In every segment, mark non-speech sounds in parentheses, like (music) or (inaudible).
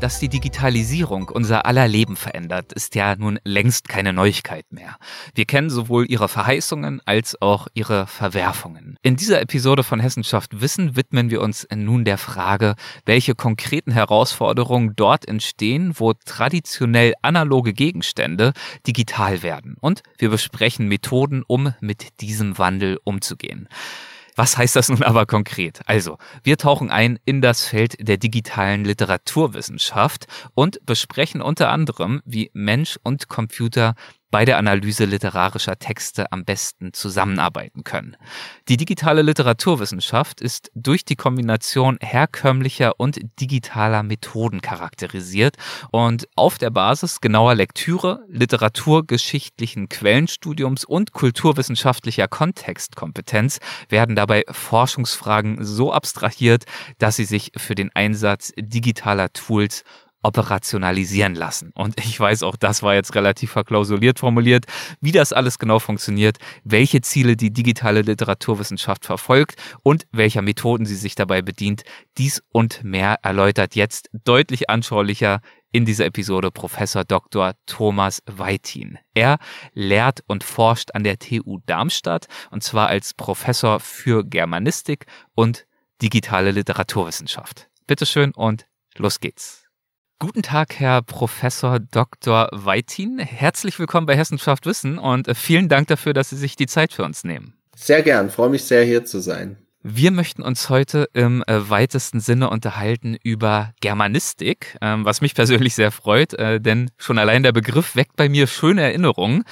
Dass die Digitalisierung unser aller Leben verändert, ist ja nun längst keine Neuigkeit mehr. Wir kennen sowohl ihre Verheißungen als auch ihre Verwerfungen. In dieser Episode von Hessenschaft Wissen widmen wir uns nun der Frage, welche konkreten Herausforderungen dort entstehen, wo traditionell analoge Gegenstände digital werden. Und wir besprechen Methoden, um mit diesem Wandel umzugehen. Was heißt das nun aber konkret? Also, wir tauchen ein in das Feld der digitalen Literaturwissenschaft und besprechen unter anderem, wie Mensch und Computer bei der Analyse literarischer Texte am besten zusammenarbeiten können. Die digitale Literaturwissenschaft ist durch die Kombination herkömmlicher und digitaler Methoden charakterisiert und auf der Basis genauer Lektüre, literaturgeschichtlichen Quellenstudiums und kulturwissenschaftlicher Kontextkompetenz werden dabei Forschungsfragen so abstrahiert, dass sie sich für den Einsatz digitaler Tools operationalisieren lassen. Und ich weiß auch, das war jetzt relativ verklausuliert formuliert, wie das alles genau funktioniert, welche Ziele die digitale Literaturwissenschaft verfolgt und welcher Methoden sie sich dabei bedient. Dies und mehr erläutert jetzt deutlich anschaulicher in dieser Episode Professor Dr. Thomas Weitin. Er lehrt und forscht an der TU Darmstadt und zwar als Professor für Germanistik und digitale Literaturwissenschaft. Bitteschön und los geht's. Guten Tag, Herr Professor Dr. Weitin. Herzlich willkommen bei Hessenschaft Wissen und äh, vielen Dank dafür, dass Sie sich die Zeit für uns nehmen. Sehr gern, freue mich sehr, hier zu sein. Wir möchten uns heute im äh, weitesten Sinne unterhalten über Germanistik, ähm, was mich persönlich sehr freut, äh, denn schon allein der Begriff weckt bei mir schöne Erinnerungen.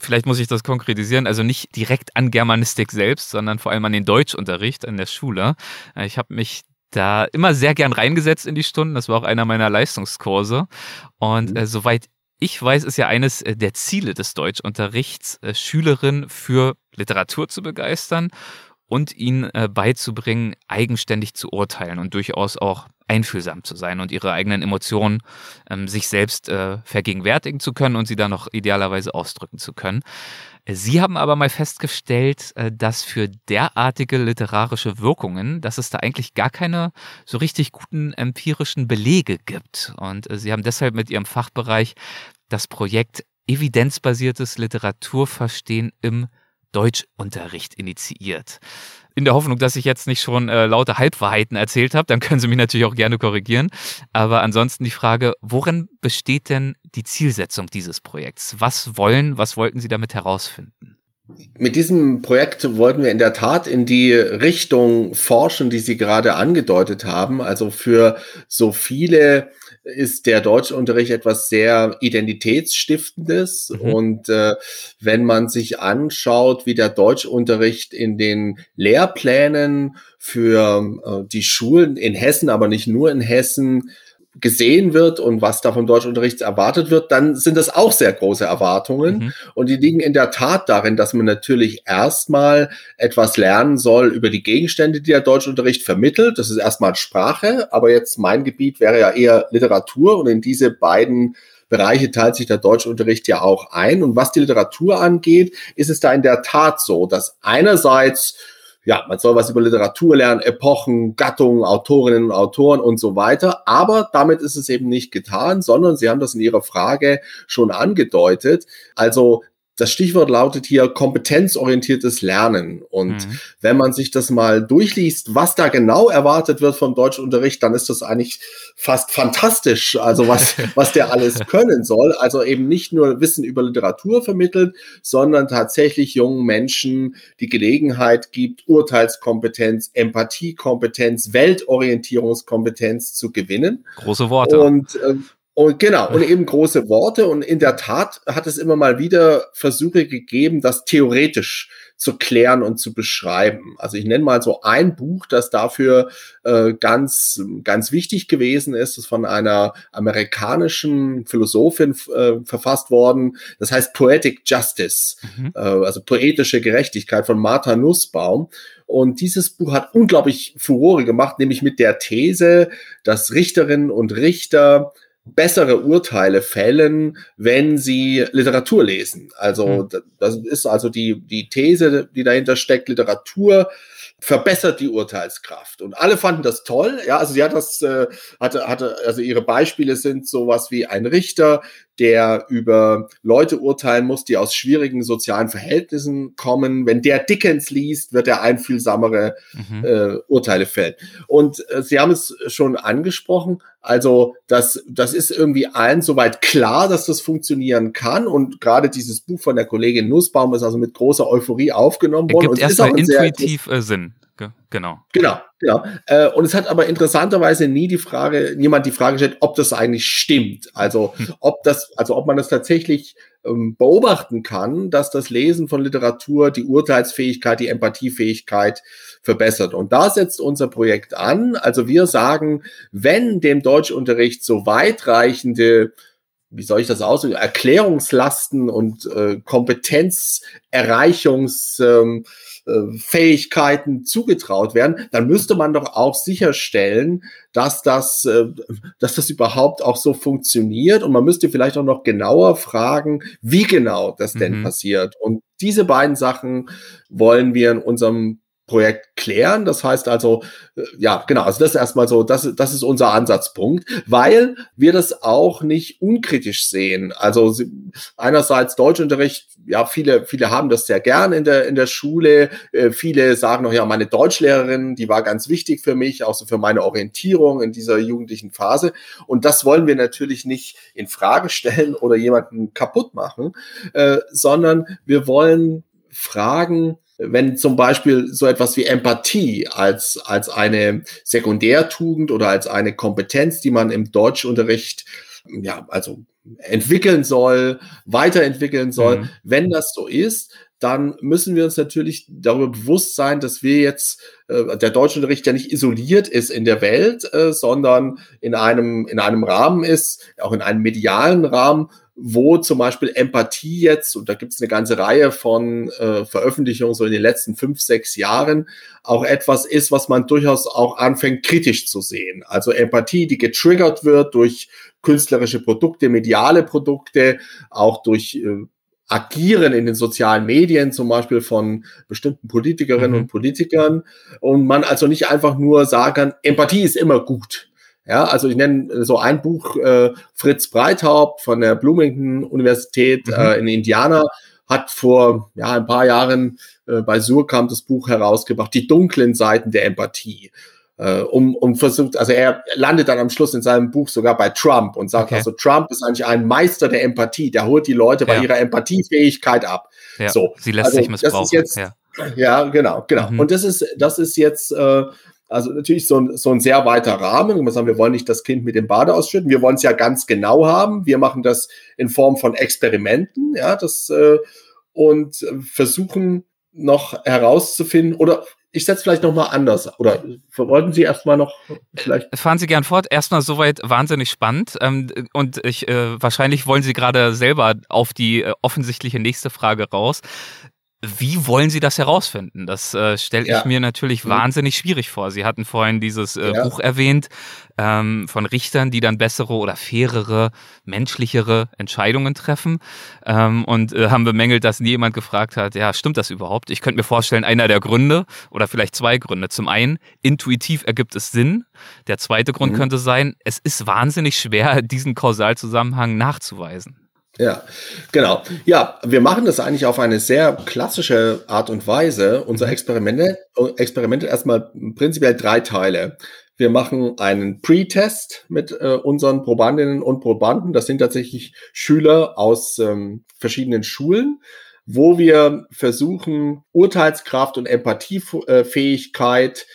Vielleicht muss ich das konkretisieren, also nicht direkt an Germanistik selbst, sondern vor allem an den Deutschunterricht an der Schule. Ich habe mich da immer sehr gern reingesetzt in die Stunden. Das war auch einer meiner Leistungskurse. Und mhm. äh, soweit ich weiß, ist ja eines äh, der Ziele des Deutschunterrichts, äh, Schülerinnen für Literatur zu begeistern und ihnen äh, beizubringen, eigenständig zu urteilen und durchaus auch einfühlsam zu sein und ihre eigenen Emotionen ähm, sich selbst äh, vergegenwärtigen zu können und sie dann noch idealerweise ausdrücken zu können. Sie haben aber mal festgestellt, äh, dass für derartige literarische Wirkungen, dass es da eigentlich gar keine so richtig guten empirischen Belege gibt. Und äh, Sie haben deshalb mit Ihrem Fachbereich das Projekt evidenzbasiertes Literaturverstehen im Deutschunterricht initiiert in der Hoffnung, dass ich jetzt nicht schon äh, lauter Halbwahrheiten erzählt habe, dann können Sie mich natürlich auch gerne korrigieren. Aber ansonsten die Frage, worin besteht denn die Zielsetzung dieses Projekts? Was wollen, was wollten Sie damit herausfinden? Mit diesem Projekt wollten wir in der Tat in die Richtung forschen, die Sie gerade angedeutet haben. Also für so viele ist der Deutschunterricht etwas sehr Identitätsstiftendes. Mhm. Und äh, wenn man sich anschaut, wie der Deutschunterricht in den Lehrplänen für äh, die Schulen in Hessen, aber nicht nur in Hessen, gesehen wird und was da vom Deutschunterricht erwartet wird, dann sind das auch sehr große Erwartungen. Mhm. Und die liegen in der Tat darin, dass man natürlich erstmal etwas lernen soll über die Gegenstände, die der Deutschunterricht vermittelt. Das ist erstmal Sprache, aber jetzt mein Gebiet wäre ja eher Literatur und in diese beiden Bereiche teilt sich der Deutschunterricht ja auch ein. Und was die Literatur angeht, ist es da in der Tat so, dass einerseits ja, man soll was über Literatur lernen, Epochen, Gattungen, Autorinnen und Autoren und so weiter. Aber damit ist es eben nicht getan, sondern Sie haben das in Ihrer Frage schon angedeutet. Also das Stichwort lautet hier kompetenzorientiertes Lernen. Und mhm. wenn man sich das mal durchliest, was da genau erwartet wird vom Deutschunterricht, dann ist das eigentlich fast fantastisch. Also was, (laughs) was der alles können soll. Also eben nicht nur Wissen über Literatur vermittelt, sondern tatsächlich jungen Menschen die Gelegenheit gibt, Urteilskompetenz, Empathiekompetenz, Weltorientierungskompetenz zu gewinnen. Große Worte. Und äh, und genau, und eben große Worte. Und in der Tat hat es immer mal wieder Versuche gegeben, das theoretisch zu klären und zu beschreiben. Also ich nenne mal so ein Buch, das dafür äh, ganz, ganz wichtig gewesen ist. Das ist von einer amerikanischen Philosophin äh, verfasst worden. Das heißt Poetic Justice, mhm. äh, also poetische Gerechtigkeit von Martha Nussbaum. Und dieses Buch hat unglaublich Furore gemacht, nämlich mit der These, dass Richterinnen und Richter bessere Urteile fällen, wenn sie Literatur lesen. Also hm. das ist also die, die These, die dahinter steckt, Literatur verbessert die Urteilskraft. Und alle fanden das toll. Ja, also sie hat das, äh, hatte, hatte, also ihre Beispiele sind sowas wie ein Richter, der über Leute urteilen muss, die aus schwierigen sozialen Verhältnissen kommen. Wenn der Dickens liest, wird er einfühlsamere mhm. äh, Urteile fällen. Und äh, Sie haben es schon angesprochen. Also das, das ist irgendwie allen soweit klar, dass das funktionieren kann. Und gerade dieses Buch von der Kollegin Nussbaum ist also mit großer Euphorie aufgenommen worden. Es gibt erstmal intuitiv äh, Genau. Genau, genau. Äh, und es hat aber interessanterweise nie die Frage, niemand die Frage gestellt, ob das eigentlich stimmt. Also hm. ob das, also ob man das tatsächlich ähm, beobachten kann, dass das Lesen von Literatur die Urteilsfähigkeit, die Empathiefähigkeit verbessert. Und da setzt unser Projekt an. Also wir sagen, wenn dem Deutschunterricht so weitreichende wie soll ich das ausdrücken, Erklärungslasten und äh, Kompetenzerreichungs ähm, äh, Fähigkeiten zugetraut werden, dann müsste man doch auch sicherstellen, dass das, äh, dass das überhaupt auch so funktioniert. Und man müsste vielleicht auch noch genauer fragen, wie genau das denn mhm. passiert. Und diese beiden Sachen wollen wir in unserem Projekt klären. Das heißt also, äh, ja, genau, also das ist erstmal so, das, das ist unser Ansatzpunkt, weil wir das auch nicht unkritisch sehen. Also einerseits Deutschunterricht, ja, viele, viele haben das sehr gern in der, in der Schule. Äh, viele sagen noch, ja, meine Deutschlehrerin, die war ganz wichtig für mich, auch so für meine Orientierung in dieser jugendlichen Phase. Und das wollen wir natürlich nicht in Frage stellen oder jemanden kaputt machen, äh, sondern wir wollen fragen, wenn zum Beispiel so etwas wie Empathie als, als eine Sekundärtugend oder als eine Kompetenz, die man im Deutschunterricht, ja, also entwickeln soll, weiterentwickeln soll, mhm. wenn das so ist, dann müssen wir uns natürlich darüber bewusst sein, dass wir jetzt äh, der Deutschunterricht ja nicht isoliert ist in der Welt, äh, sondern in einem in einem Rahmen ist, auch in einem medialen Rahmen, wo zum Beispiel Empathie jetzt, und da gibt es eine ganze Reihe von äh, Veröffentlichungen so in den letzten fünf, sechs Jahren, auch etwas ist, was man durchaus auch anfängt kritisch zu sehen. Also Empathie, die getriggert wird durch künstlerische Produkte, mediale Produkte, auch durch äh, Agieren in den sozialen Medien, zum Beispiel von bestimmten Politikerinnen mhm. und Politikern. Und man also nicht einfach nur sagen kann, Empathie ist immer gut. Ja, also ich nenne so ein Buch, äh, Fritz Breithaupt von der Bloomington Universität mhm. äh, in Indiana hat vor ja, ein paar Jahren äh, bei Surkamp das Buch herausgebracht, die dunklen Seiten der Empathie. Äh, um, um versucht, also er landet dann am Schluss in seinem Buch sogar bei Trump und sagt okay. also, Trump ist eigentlich ein Meister der Empathie, der holt die Leute bei ihrer Empathiefähigkeit ab. Ja, so. Sie lässt also, sich missbrauchen. Das ist jetzt, ja. ja, genau, genau. Mhm. Und das ist, das ist jetzt äh, also natürlich so ein, so ein sehr weiter Rahmen. Wir sagen, wir wollen nicht das Kind mit dem Bade ausschütten. Wir wollen es ja ganz genau haben. Wir machen das in Form von Experimenten, ja, das äh, und versuchen noch herauszufinden oder ich setze vielleicht noch mal anders. Oder wollten Sie erstmal noch vielleicht? Äh, fahren Sie gern fort. Erstmal soweit wahnsinnig spannend. Ähm, und ich äh, wahrscheinlich wollen Sie gerade selber auf die äh, offensichtliche nächste Frage raus. Wie wollen Sie das herausfinden? Das äh, stelle ja. ich mir natürlich mhm. wahnsinnig schwierig vor. Sie hatten vorhin dieses äh, ja. Buch erwähnt ähm, von Richtern, die dann bessere oder fairere, menschlichere Entscheidungen treffen ähm, und äh, haben bemängelt, dass nie jemand gefragt hat, ja, stimmt das überhaupt? Ich könnte mir vorstellen, einer der Gründe oder vielleicht zwei Gründe. Zum einen, intuitiv ergibt es Sinn. Der zweite Grund mhm. könnte sein, es ist wahnsinnig schwer, diesen Kausalzusammenhang nachzuweisen. Ja, genau. Ja, wir machen das eigentlich auf eine sehr klassische Art und Weise. Unser Experiment, Experiment erstmal prinzipiell drei Teile. Wir machen einen Pre-Test mit äh, unseren Probandinnen und Probanden. Das sind tatsächlich Schüler aus ähm, verschiedenen Schulen, wo wir versuchen, Urteilskraft und Empathiefähigkeit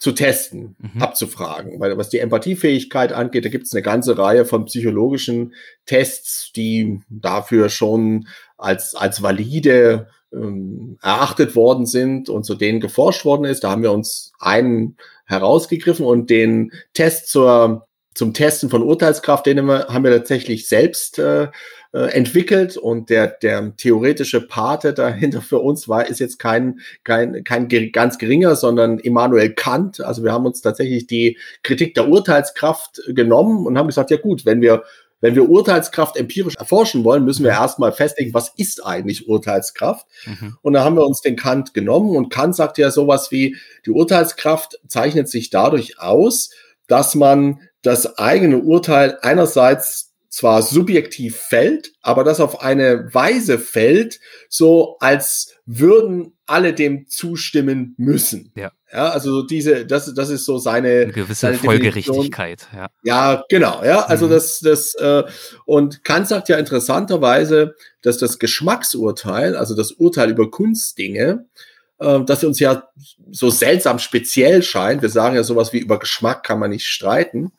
zu testen, mhm. abzufragen. Weil was die Empathiefähigkeit angeht, da gibt es eine ganze Reihe von psychologischen Tests, die dafür schon als, als valide ähm, erachtet worden sind und zu denen geforscht worden ist. Da haben wir uns einen herausgegriffen und den Test zur, zum Testen von Urteilskraft, den haben wir, haben wir tatsächlich selbst äh, äh, entwickelt und der, der theoretische Pate dahinter für uns war, ist jetzt kein, kein, kein ganz geringer, sondern Immanuel Kant. Also wir haben uns tatsächlich die Kritik der Urteilskraft genommen und haben gesagt, ja gut, wenn wir wenn wir Urteilskraft empirisch erforschen wollen, müssen wir erstmal festlegen, was ist eigentlich Urteilskraft? Mhm. Und da haben wir uns den Kant genommen und Kant sagt ja sowas wie, die Urteilskraft zeichnet sich dadurch aus, dass man das eigene Urteil einerseits zwar subjektiv fällt, aber das auf eine Weise fällt, so als würden alle dem zustimmen müssen. Ja. Ja, also diese, das, das ist so seine Eine gewisse seine Folgerichtigkeit. Ja. ja, genau. Ja, also mhm. das, das äh, und Kant sagt ja interessanterweise, dass das Geschmacksurteil, also das Urteil über Kunstdinge, äh, dass uns ja so seltsam speziell scheint. Wir sagen ja sowas wie über Geschmack kann man nicht streiten.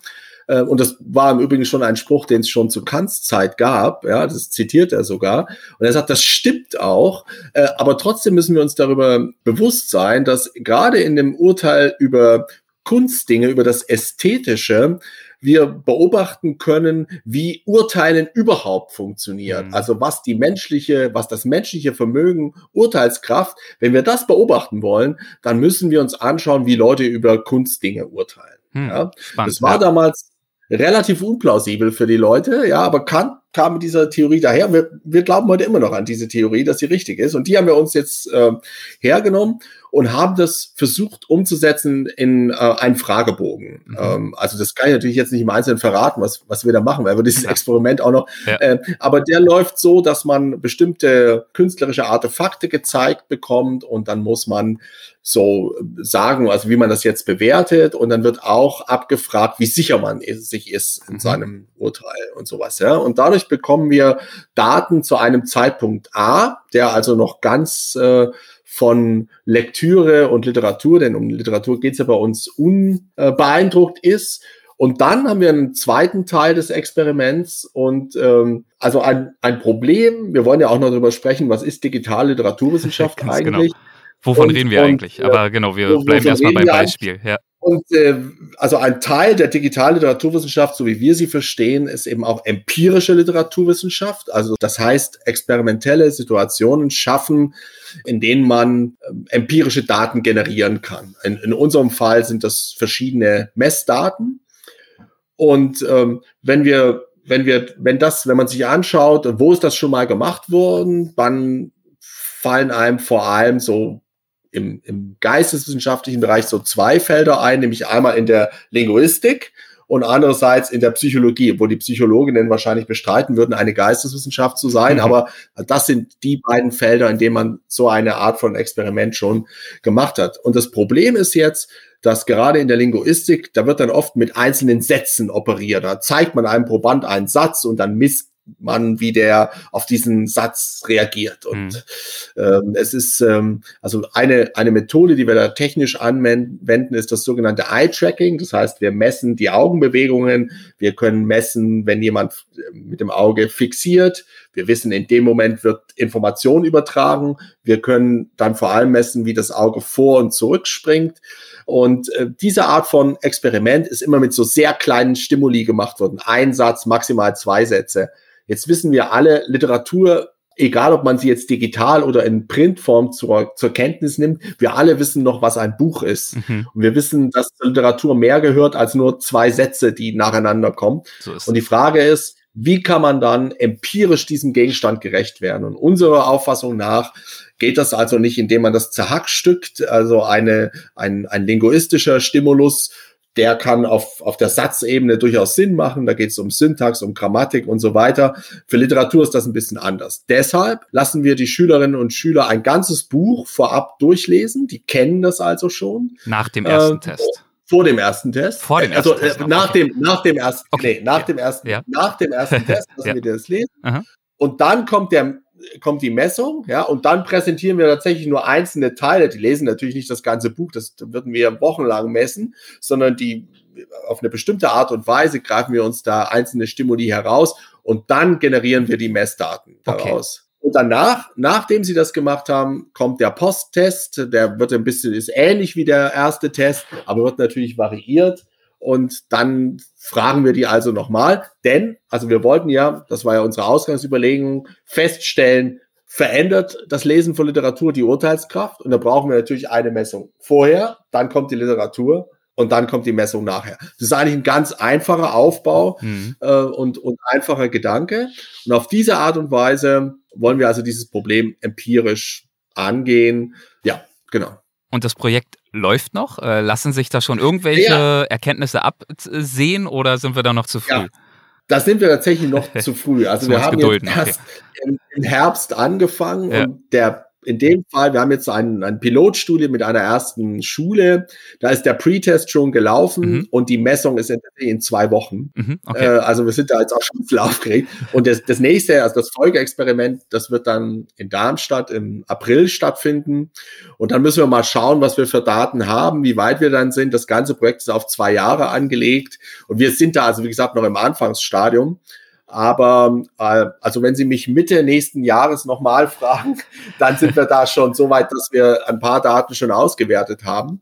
Äh, und das war im Übrigen schon ein Spruch, den es schon zu Kants Zeit gab. Ja, das zitiert er sogar. Und er sagt, das stimmt auch. Äh, aber trotzdem müssen wir uns darüber bewusst sein, dass gerade in dem Urteil über Kunstdinge, über das Ästhetische, wir beobachten können, wie Urteilen überhaupt funktioniert. Mhm. Also was die menschliche, was das menschliche Vermögen, Urteilskraft, wenn wir das beobachten wollen, dann müssen wir uns anschauen, wie Leute über Kunstdinge urteilen. Mhm. Ja? Spannend, das war ja. damals relativ unplausibel für die Leute, ja, aber Kant kam mit dieser Theorie daher. Wir, wir glauben heute immer noch an diese Theorie, dass sie richtig ist. Und die haben wir uns jetzt äh, hergenommen und haben das versucht umzusetzen in äh, einen Fragebogen. Mhm. Ähm, also das kann ich natürlich jetzt nicht im Einzelnen verraten, was, was wir da machen, weil wir dieses. Experiment auch noch. Ja. Äh, aber der läuft so, dass man bestimmte künstlerische Artefakte gezeigt bekommt und dann muss man so sagen, also wie man das jetzt bewertet und dann wird auch abgefragt, wie sicher man sich ist in mhm. seinem Urteil und sowas. Ja, und dadurch bekommen wir Daten zu einem Zeitpunkt A, der also noch ganz äh, von Lektüre und Literatur, denn um Literatur geht's ja bei uns unbeeindruckt ist. Und dann haben wir einen zweiten Teil des Experiments und ähm, also ein, ein Problem. Wir wollen ja auch noch darüber sprechen, was ist digitale Literaturwissenschaft (laughs) genau. eigentlich? Genau. Wovon und, reden wir und, eigentlich? Aber genau, wir bleiben erstmal beim Beispiel. Ja. Und äh, also ein Teil der digitalen Literaturwissenschaft, so wie wir sie verstehen, ist eben auch empirische Literaturwissenschaft. Also das heißt, experimentelle Situationen schaffen, in denen man äh, empirische Daten generieren kann. In, in unserem Fall sind das verschiedene Messdaten. Und ähm, wenn wir, wenn wir, wenn das, wenn man sich anschaut, wo ist das schon mal gemacht worden, dann fallen einem vor allem so im, im geisteswissenschaftlichen Bereich so zwei Felder ein, nämlich einmal in der Linguistik und andererseits in der Psychologie, wo die Psychologinnen wahrscheinlich bestreiten würden, eine Geisteswissenschaft zu sein. Mhm. Aber das sind die beiden Felder, in denen man so eine Art von Experiment schon gemacht hat. Und das Problem ist jetzt, dass gerade in der Linguistik, da wird dann oft mit einzelnen Sätzen operiert. Da zeigt man einem Proband einen Satz und dann misst man, wie der auf diesen Satz reagiert. Und mhm. ähm, es ist ähm, also eine, eine Methode, die wir da technisch anwenden, ist das sogenannte Eye-Tracking. Das heißt, wir messen die Augenbewegungen, wir können messen, wenn jemand mit dem Auge fixiert. Wir wissen, in dem Moment wird Information übertragen. Wir können dann vor allem messen, wie das Auge vor und zurück springt. Und äh, diese Art von Experiment ist immer mit so sehr kleinen Stimuli gemacht worden. Ein Satz, maximal zwei Sätze. Jetzt wissen wir alle, Literatur, egal ob man sie jetzt digital oder in Printform zur, zur Kenntnis nimmt, wir alle wissen noch, was ein Buch ist. Mhm. Und wir wissen, dass Literatur mehr gehört als nur zwei Sätze, die nacheinander kommen. So Und die Frage ist, wie kann man dann empirisch diesem Gegenstand gerecht werden? Und unserer Auffassung nach geht das also nicht, indem man das zerhackstückt, also eine, ein, ein linguistischer Stimulus der kann auf, auf der Satzebene durchaus Sinn machen. Da geht es um Syntax, um Grammatik und so weiter. Für Literatur ist das ein bisschen anders. Deshalb lassen wir die Schülerinnen und Schüler ein ganzes Buch vorab durchlesen. Die kennen das also schon. Nach dem ersten äh, Test. Vor dem ersten Test. Vor dem also, ersten Test. Also nach okay. dem, nach dem ersten, okay. nee, nach ja. dem ersten, ja. nach dem ersten (laughs) Test lassen ja. wir das lesen. Aha. Und dann kommt der kommt die Messung, ja, und dann präsentieren wir tatsächlich nur einzelne Teile. Die lesen natürlich nicht das ganze Buch, das würden wir wochenlang messen, sondern die auf eine bestimmte Art und Weise greifen wir uns da einzelne Stimuli heraus und dann generieren wir die Messdaten daraus. Und danach, nachdem sie das gemacht haben, kommt der Posttest. Der wird ein bisschen, ist ähnlich wie der erste Test, aber wird natürlich variiert. Und dann fragen wir die also nochmal, denn, also wir wollten ja, das war ja unsere Ausgangsüberlegung, feststellen, verändert das Lesen von Literatur die Urteilskraft? Und da brauchen wir natürlich eine Messung vorher, dann kommt die Literatur und dann kommt die Messung nachher. Das ist eigentlich ein ganz einfacher Aufbau mhm. äh, und, und einfacher Gedanke. Und auf diese Art und Weise wollen wir also dieses Problem empirisch angehen. Ja, genau. Und das Projekt läuft noch? Äh, lassen sich da schon irgendwelche ja. Erkenntnisse absehen oder sind wir da noch zu früh? Ja. Da sind wir tatsächlich noch (laughs) zu früh. Also wir haben gedulden, jetzt erst okay. im, Herbst angefangen ja. und der in dem Fall, wir haben jetzt ein, ein Pilotstudie mit einer ersten Schule. Da ist der Pre-Test schon gelaufen mhm. und die Messung ist in, in zwei Wochen. Mhm, okay. äh, also wir sind da jetzt auch schon bisschen aufgeregt. Und das, das nächste, also das Folgeexperiment, das wird dann in Darmstadt im April stattfinden. Und dann müssen wir mal schauen, was wir für Daten haben, wie weit wir dann sind. Das ganze Projekt ist auf zwei Jahre angelegt. Und wir sind da, also wie gesagt, noch im Anfangsstadium. Aber äh, also wenn Sie mich Mitte nächsten Jahres nochmal (laughs) fragen, dann sind wir da schon so weit, dass wir ein paar Daten schon ausgewertet haben.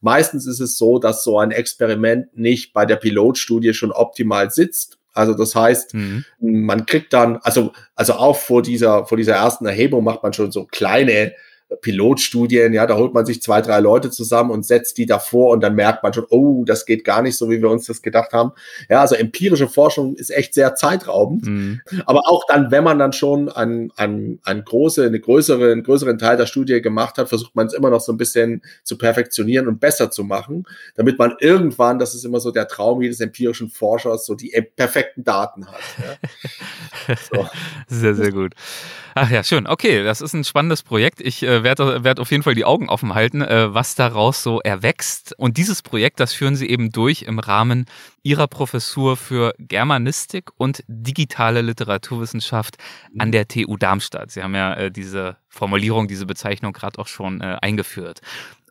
Meistens ist es so, dass so ein Experiment nicht bei der Pilotstudie schon optimal sitzt. Also das heißt, mhm. man kriegt dann, also, also auch vor dieser, vor dieser ersten Erhebung macht man schon so kleine Pilotstudien, ja, da holt man sich zwei, drei Leute zusammen und setzt die davor und dann merkt man schon, oh, das geht gar nicht so, wie wir uns das gedacht haben. Ja, also empirische Forschung ist echt sehr zeitraubend. Mhm. Aber auch dann, wenn man dann schon ein, ein, ein große, eine größere, einen größeren Teil der Studie gemacht hat, versucht man es immer noch so ein bisschen zu perfektionieren und besser zu machen, damit man irgendwann, das ist immer so der Traum jedes empirischen Forschers, so die perfekten Daten hat. Ja. (laughs) So. Sehr, sehr gut. Ach ja, schön. Okay, das ist ein spannendes Projekt. Ich äh, werde werd auf jeden Fall die Augen offen halten, äh, was daraus so erwächst. Und dieses Projekt, das führen Sie eben durch im Rahmen Ihrer Professur für Germanistik und digitale Literaturwissenschaft an der TU Darmstadt. Sie haben ja äh, diese Formulierung, diese Bezeichnung gerade auch schon äh, eingeführt.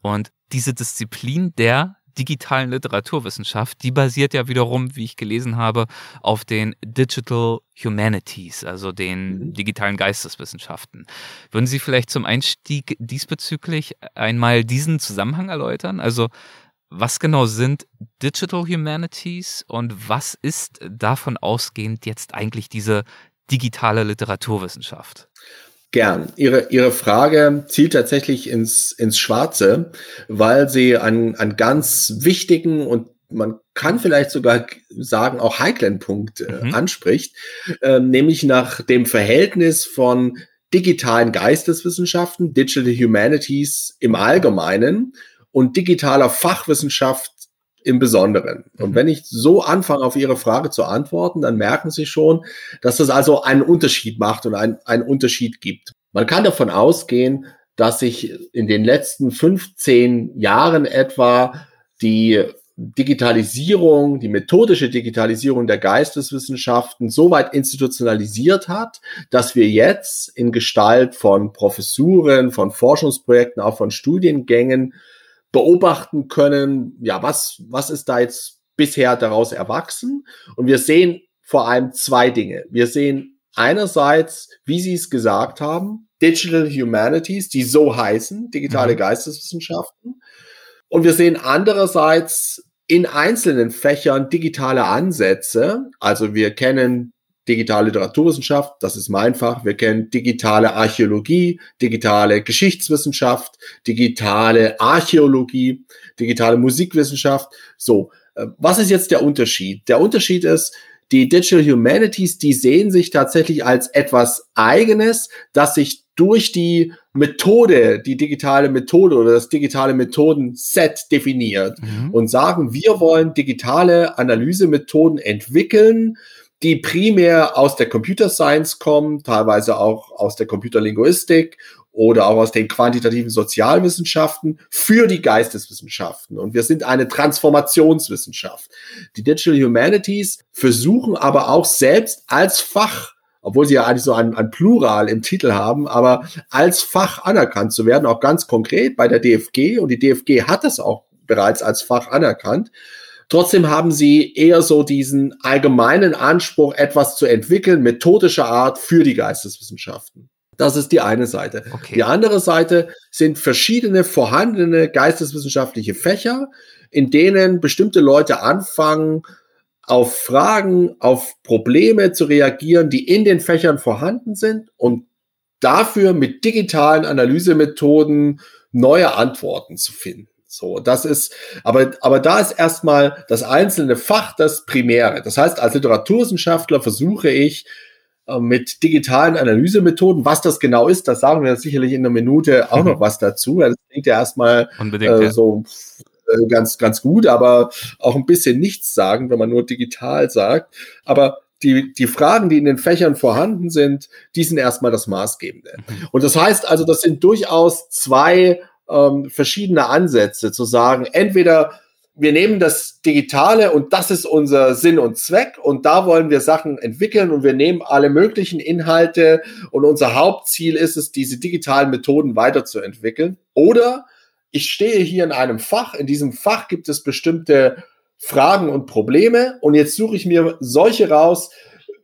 Und diese Disziplin der digitalen Literaturwissenschaft, die basiert ja wiederum, wie ich gelesen habe, auf den Digital Humanities, also den mhm. digitalen Geisteswissenschaften. Würden Sie vielleicht zum Einstieg diesbezüglich einmal diesen Zusammenhang erläutern? Also was genau sind Digital Humanities und was ist davon ausgehend jetzt eigentlich diese digitale Literaturwissenschaft? Gern. Ihre, Ihre Frage zielt tatsächlich ins, ins Schwarze, weil sie einen, einen ganz wichtigen und man kann vielleicht sogar sagen, auch heiklen Punkt äh, mhm. anspricht, äh, nämlich nach dem Verhältnis von digitalen Geisteswissenschaften, Digital Humanities im Allgemeinen und digitaler Fachwissenschaft im Besonderen. Und mhm. wenn ich so anfange, auf Ihre Frage zu antworten, dann merken Sie schon, dass das also einen Unterschied macht und ein, einen Unterschied gibt. Man kann davon ausgehen, dass sich in den letzten 15 Jahren etwa die Digitalisierung, die methodische Digitalisierung der Geisteswissenschaften so weit institutionalisiert hat, dass wir jetzt in Gestalt von Professuren, von Forschungsprojekten, auch von Studiengängen beobachten können, ja, was, was ist da jetzt bisher daraus erwachsen? Und wir sehen vor allem zwei Dinge. Wir sehen einerseits, wie Sie es gesagt haben, Digital Humanities, die so heißen, digitale mhm. Geisteswissenschaften. Und wir sehen andererseits in einzelnen Fächern digitale Ansätze. Also wir kennen digitale Literaturwissenschaft, das ist mein Fach. Wir kennen digitale Archäologie, digitale Geschichtswissenschaft, digitale Archäologie, digitale Musikwissenschaft. So, äh, was ist jetzt der Unterschied? Der Unterschied ist, die Digital Humanities, die sehen sich tatsächlich als etwas eigenes, das sich durch die Methode, die digitale Methode oder das digitale Methodenset definiert mhm. und sagen, wir wollen digitale Analysemethoden entwickeln, die primär aus der Computer Science kommen, teilweise auch aus der Computerlinguistik oder auch aus den quantitativen Sozialwissenschaften für die Geisteswissenschaften. Und wir sind eine Transformationswissenschaft. Die Digital Humanities versuchen aber auch selbst als Fach obwohl sie ja eigentlich so ein, ein Plural im Titel haben, aber als Fach anerkannt zu werden, auch ganz konkret bei der DFG. Und die DFG hat es auch bereits als Fach anerkannt. Trotzdem haben sie eher so diesen allgemeinen Anspruch, etwas zu entwickeln, methodischer Art für die Geisteswissenschaften. Das ist die eine Seite. Okay. Die andere Seite sind verschiedene vorhandene geisteswissenschaftliche Fächer, in denen bestimmte Leute anfangen, auf Fragen, auf Probleme zu reagieren, die in den Fächern vorhanden sind und dafür mit digitalen Analysemethoden neue Antworten zu finden. So, das ist, aber, aber da ist erstmal das einzelne Fach das Primäre. Das heißt, als Literaturwissenschaftler versuche ich, äh, mit digitalen Analysemethoden. Was das genau ist, das sagen wir sicherlich in einer Minute auch mhm. noch was dazu. Das klingt ja erstmal äh, so äh, ganz, ganz gut, aber auch ein bisschen nichts sagen, wenn man nur digital sagt. Aber die, die Fragen, die in den Fächern vorhanden sind, die sind erstmal das Maßgebende. Mhm. Und das heißt also, das sind durchaus zwei ähm, verschiedene Ansätze zu sagen, entweder wir nehmen das Digitale und das ist unser Sinn und Zweck und da wollen wir Sachen entwickeln und wir nehmen alle möglichen Inhalte und unser Hauptziel ist es, diese digitalen Methoden weiterzuentwickeln. Oder ich stehe hier in einem Fach, in diesem Fach gibt es bestimmte Fragen und Probleme und jetzt suche ich mir solche raus,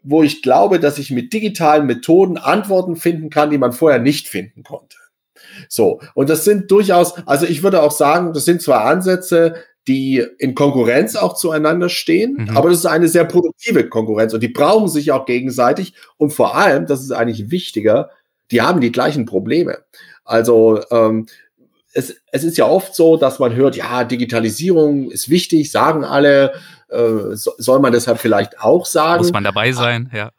wo ich glaube, dass ich mit digitalen Methoden Antworten finden kann, die man vorher nicht finden konnte. So, und das sind durchaus, also ich würde auch sagen, das sind zwei Ansätze, die in Konkurrenz auch zueinander stehen, mhm. aber das ist eine sehr produktive Konkurrenz und die brauchen sich auch gegenseitig und vor allem, das ist eigentlich wichtiger, die haben die gleichen Probleme. Also ähm, es, es ist ja oft so, dass man hört, ja, Digitalisierung ist wichtig, sagen alle, äh, so, soll man deshalb vielleicht auch sagen. Muss man dabei sein, ja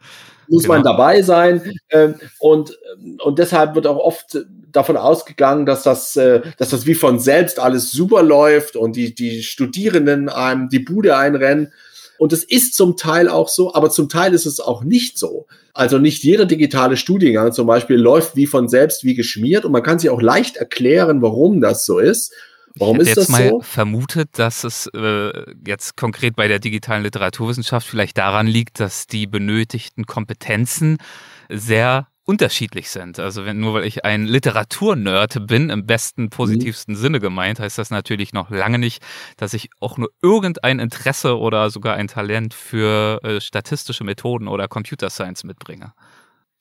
muss genau. man dabei sein. Äh, und, und deshalb wird auch oft davon ausgegangen, dass das, äh, dass das wie von selbst alles super läuft und die, die Studierenden einem die Bude einrennen. Und es ist zum Teil auch so, aber zum Teil ist es auch nicht so. Also nicht jeder digitale Studiengang zum Beispiel läuft wie von selbst wie geschmiert und man kann sich auch leicht erklären, warum das so ist. Warum ich ist jetzt das mal so? vermutet, dass es äh, jetzt konkret bei der digitalen Literaturwissenschaft vielleicht daran liegt, dass die benötigten Kompetenzen sehr unterschiedlich sind. Also wenn, nur weil ich ein Literaturnerd bin, im besten, mhm. positivsten mhm. Sinne gemeint, heißt das natürlich noch lange nicht, dass ich auch nur irgendein Interesse oder sogar ein Talent für äh, statistische Methoden oder Computer Science mitbringe.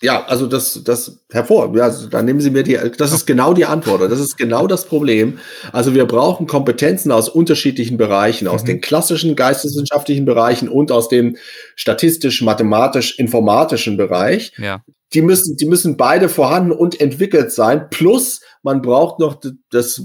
Ja, also das, das hervor. Ja, also da nehmen Sie mir die, das ist genau die Antwort. Das ist genau das Problem. Also wir brauchen Kompetenzen aus unterschiedlichen Bereichen, aus mhm. den klassischen geisteswissenschaftlichen Bereichen und aus dem statistisch, mathematisch, informatischen Bereich. Ja. Die müssen, die müssen beide vorhanden und entwickelt sein. Plus man braucht noch das,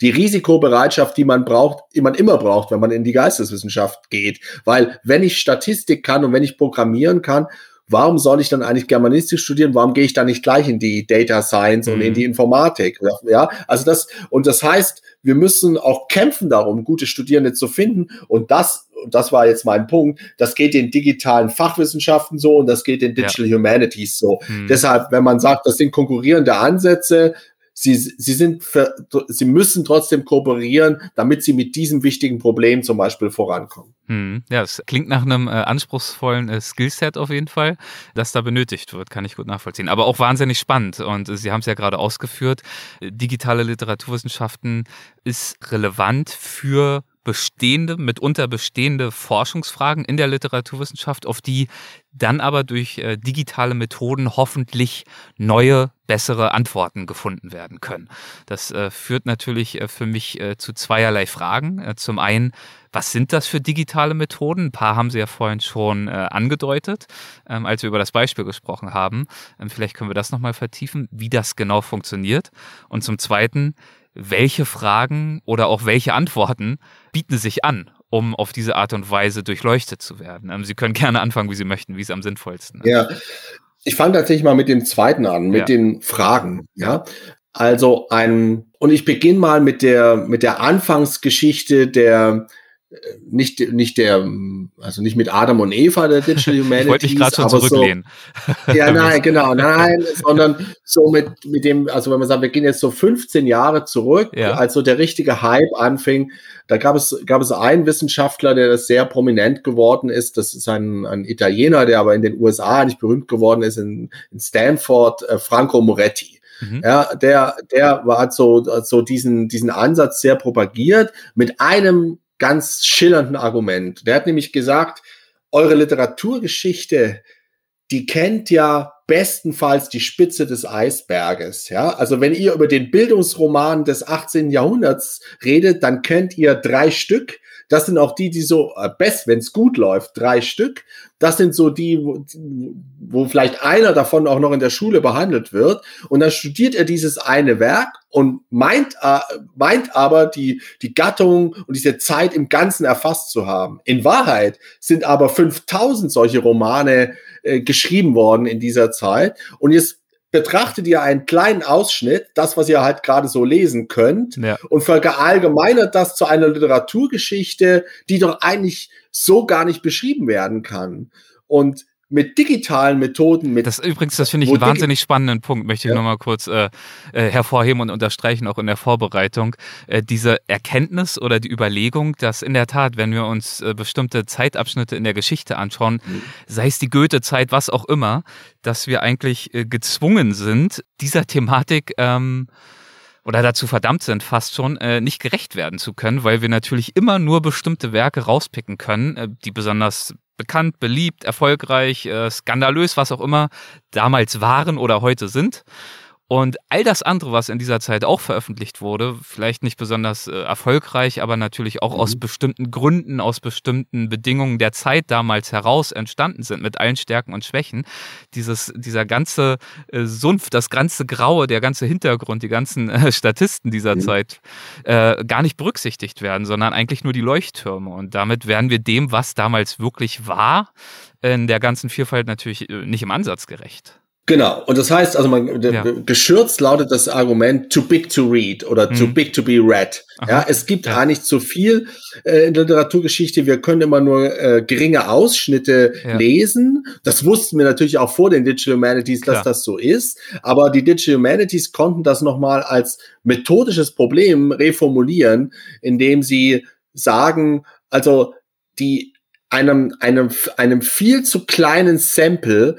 die Risikobereitschaft, die man braucht, die man immer braucht, wenn man in die Geisteswissenschaft geht. Weil wenn ich Statistik kann und wenn ich programmieren kann, warum soll ich dann eigentlich Germanistik studieren? Warum gehe ich da nicht gleich in die Data Science mhm. und in mhm. die Informatik? Ja, also das, und das heißt, wir müssen auch kämpfen darum, gute Studierende zu finden. Und das, das war jetzt mein Punkt, das geht den digitalen Fachwissenschaften so und das geht den Digital ja. Humanities so. Mhm. Deshalb, wenn man sagt, das sind konkurrierende Ansätze, sie, sie sind, für, sie müssen trotzdem kooperieren, damit sie mit diesem wichtigen Problem zum Beispiel vorankommen. Hm, ja, es klingt nach einem äh, anspruchsvollen äh, Skillset auf jeden Fall, das da benötigt wird, kann ich gut nachvollziehen. Aber auch wahnsinnig spannend und äh, Sie haben es ja gerade ausgeführt, äh, digitale Literaturwissenschaften ist relevant für bestehende, mitunter bestehende Forschungsfragen in der Literaturwissenschaft, auf die dann aber durch äh, digitale Methoden hoffentlich neue, bessere Antworten gefunden werden können. Das äh, führt natürlich äh, für mich äh, zu zweierlei Fragen. Äh, zum einen, was sind das für digitale Methoden? Ein paar haben Sie ja vorhin schon äh, angedeutet, ähm, als wir über das Beispiel gesprochen haben. Ähm, vielleicht können wir das nochmal vertiefen, wie das genau funktioniert. Und zum Zweiten, welche Fragen oder auch welche Antworten bieten sich an, um auf diese Art und Weise durchleuchtet zu werden. Ähm, Sie können (laughs) gerne anfangen, wie Sie möchten, wie es am sinnvollsten ist. Ja, ich fange tatsächlich mal mit dem zweiten an, mit ja. den Fragen. Ja, also ein und ich beginne mal mit der mit der Anfangsgeschichte der nicht, nicht der, also nicht mit Adam und Eva der (laughs) Digital Humanities. ich wollte mich gerade schon zurücklehnen. So, (laughs) ja, (laughs) nein, genau, nein, sondern so mit, mit dem, also wenn man sagt, wir gehen jetzt so 15 Jahre zurück, ja. als so der richtige Hype anfing, da gab es, gab es einen Wissenschaftler, der das sehr prominent geworden ist. Das ist ein, ein Italiener, der aber in den USA nicht berühmt geworden ist, in, in Stanford, äh, Franco Moretti. Mhm. Ja, der, der war so, so diesen, diesen Ansatz sehr propagiert mit einem ganz schillernden Argument. Der hat nämlich gesagt, eure Literaturgeschichte, die kennt ja bestenfalls die Spitze des Eisberges. Ja, also wenn ihr über den Bildungsroman des 18. Jahrhunderts redet, dann kennt ihr drei Stück. Das sind auch die, die so äh, best, wenn es gut läuft, drei Stück. Das sind so die, wo, wo vielleicht einer davon auch noch in der Schule behandelt wird. Und dann studiert er dieses eine Werk und meint, äh, meint aber die, die Gattung und diese Zeit im Ganzen erfasst zu haben. In Wahrheit sind aber 5000 solche Romane äh, geschrieben worden in dieser Zeit. Und jetzt betrachtet ihr einen kleinen Ausschnitt, das, was ihr halt gerade so lesen könnt, ja. und verallgemeinert das zu einer Literaturgeschichte, die doch eigentlich so gar nicht beschrieben werden kann. Und mit digitalen Methoden. Mit, das übrigens, das finde ich einen wahnsinnig spannenden Punkt, möchte ich ja. nochmal kurz äh, äh, hervorheben und unterstreichen, auch in der Vorbereitung. Äh, diese Erkenntnis oder die Überlegung, dass in der Tat, wenn wir uns äh, bestimmte Zeitabschnitte in der Geschichte anschauen, mhm. sei es die Goethe-Zeit, was auch immer, dass wir eigentlich äh, gezwungen sind, dieser Thematik ähm, oder dazu verdammt sind, fast schon, äh, nicht gerecht werden zu können, weil wir natürlich immer nur bestimmte Werke rauspicken können, äh, die besonders bekannt, beliebt, erfolgreich, äh, skandalös, was auch immer damals waren oder heute sind. Und all das andere, was in dieser Zeit auch veröffentlicht wurde, vielleicht nicht besonders äh, erfolgreich, aber natürlich auch mhm. aus bestimmten Gründen, aus bestimmten Bedingungen der Zeit damals heraus entstanden sind, mit allen Stärken und Schwächen, dieses, dieser ganze äh, Sumpf, das ganze Graue, der ganze Hintergrund, die ganzen äh, Statisten dieser mhm. Zeit äh, gar nicht berücksichtigt werden, sondern eigentlich nur die Leuchttürme. Und damit werden wir dem, was damals wirklich war, in der ganzen Vielfalt natürlich äh, nicht im Ansatz gerecht. Genau. Und das heißt, also man, ja. geschürzt lautet das Argument too big to read oder mhm. too big to be read. Aha. Ja, es gibt ja. eigentlich zu viel äh, in der Literaturgeschichte. Wir können immer nur äh, geringe Ausschnitte ja. lesen. Das wussten wir natürlich auch vor den Digital Humanities, dass Klar. das so ist. Aber die Digital Humanities konnten das nochmal als methodisches Problem reformulieren, indem sie sagen, also die einem, einem, einem viel zu kleinen Sample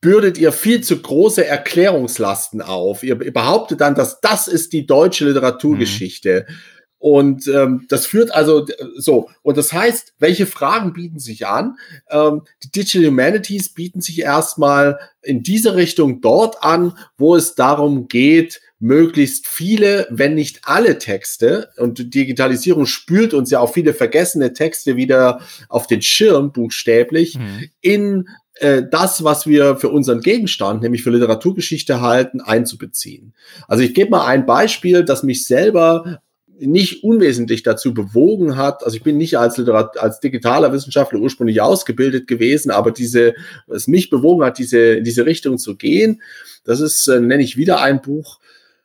bürdet ihr viel zu große Erklärungslasten auf. Ihr, behauptet dann, dass das ist die deutsche Literaturgeschichte. Mhm. Und ähm, das führt also so. Und das heißt, welche Fragen bieten sich an? Ähm, die Digital Humanities bieten sich erstmal in diese Richtung dort an, wo es darum geht, möglichst viele, wenn nicht alle Texte, und Digitalisierung spült uns ja auch viele vergessene Texte wieder auf den Schirm, buchstäblich, mhm. in äh, das, was wir für unseren Gegenstand, nämlich für Literaturgeschichte halten, einzubeziehen. Also ich gebe mal ein Beispiel, das mich selber nicht unwesentlich dazu bewogen hat. Also ich bin nicht als, Literat als digitaler Wissenschaftler ursprünglich ausgebildet gewesen, aber diese, es mich bewogen hat, diese, in diese Richtung zu gehen. Das ist, äh, nenne ich wieder ein Buch,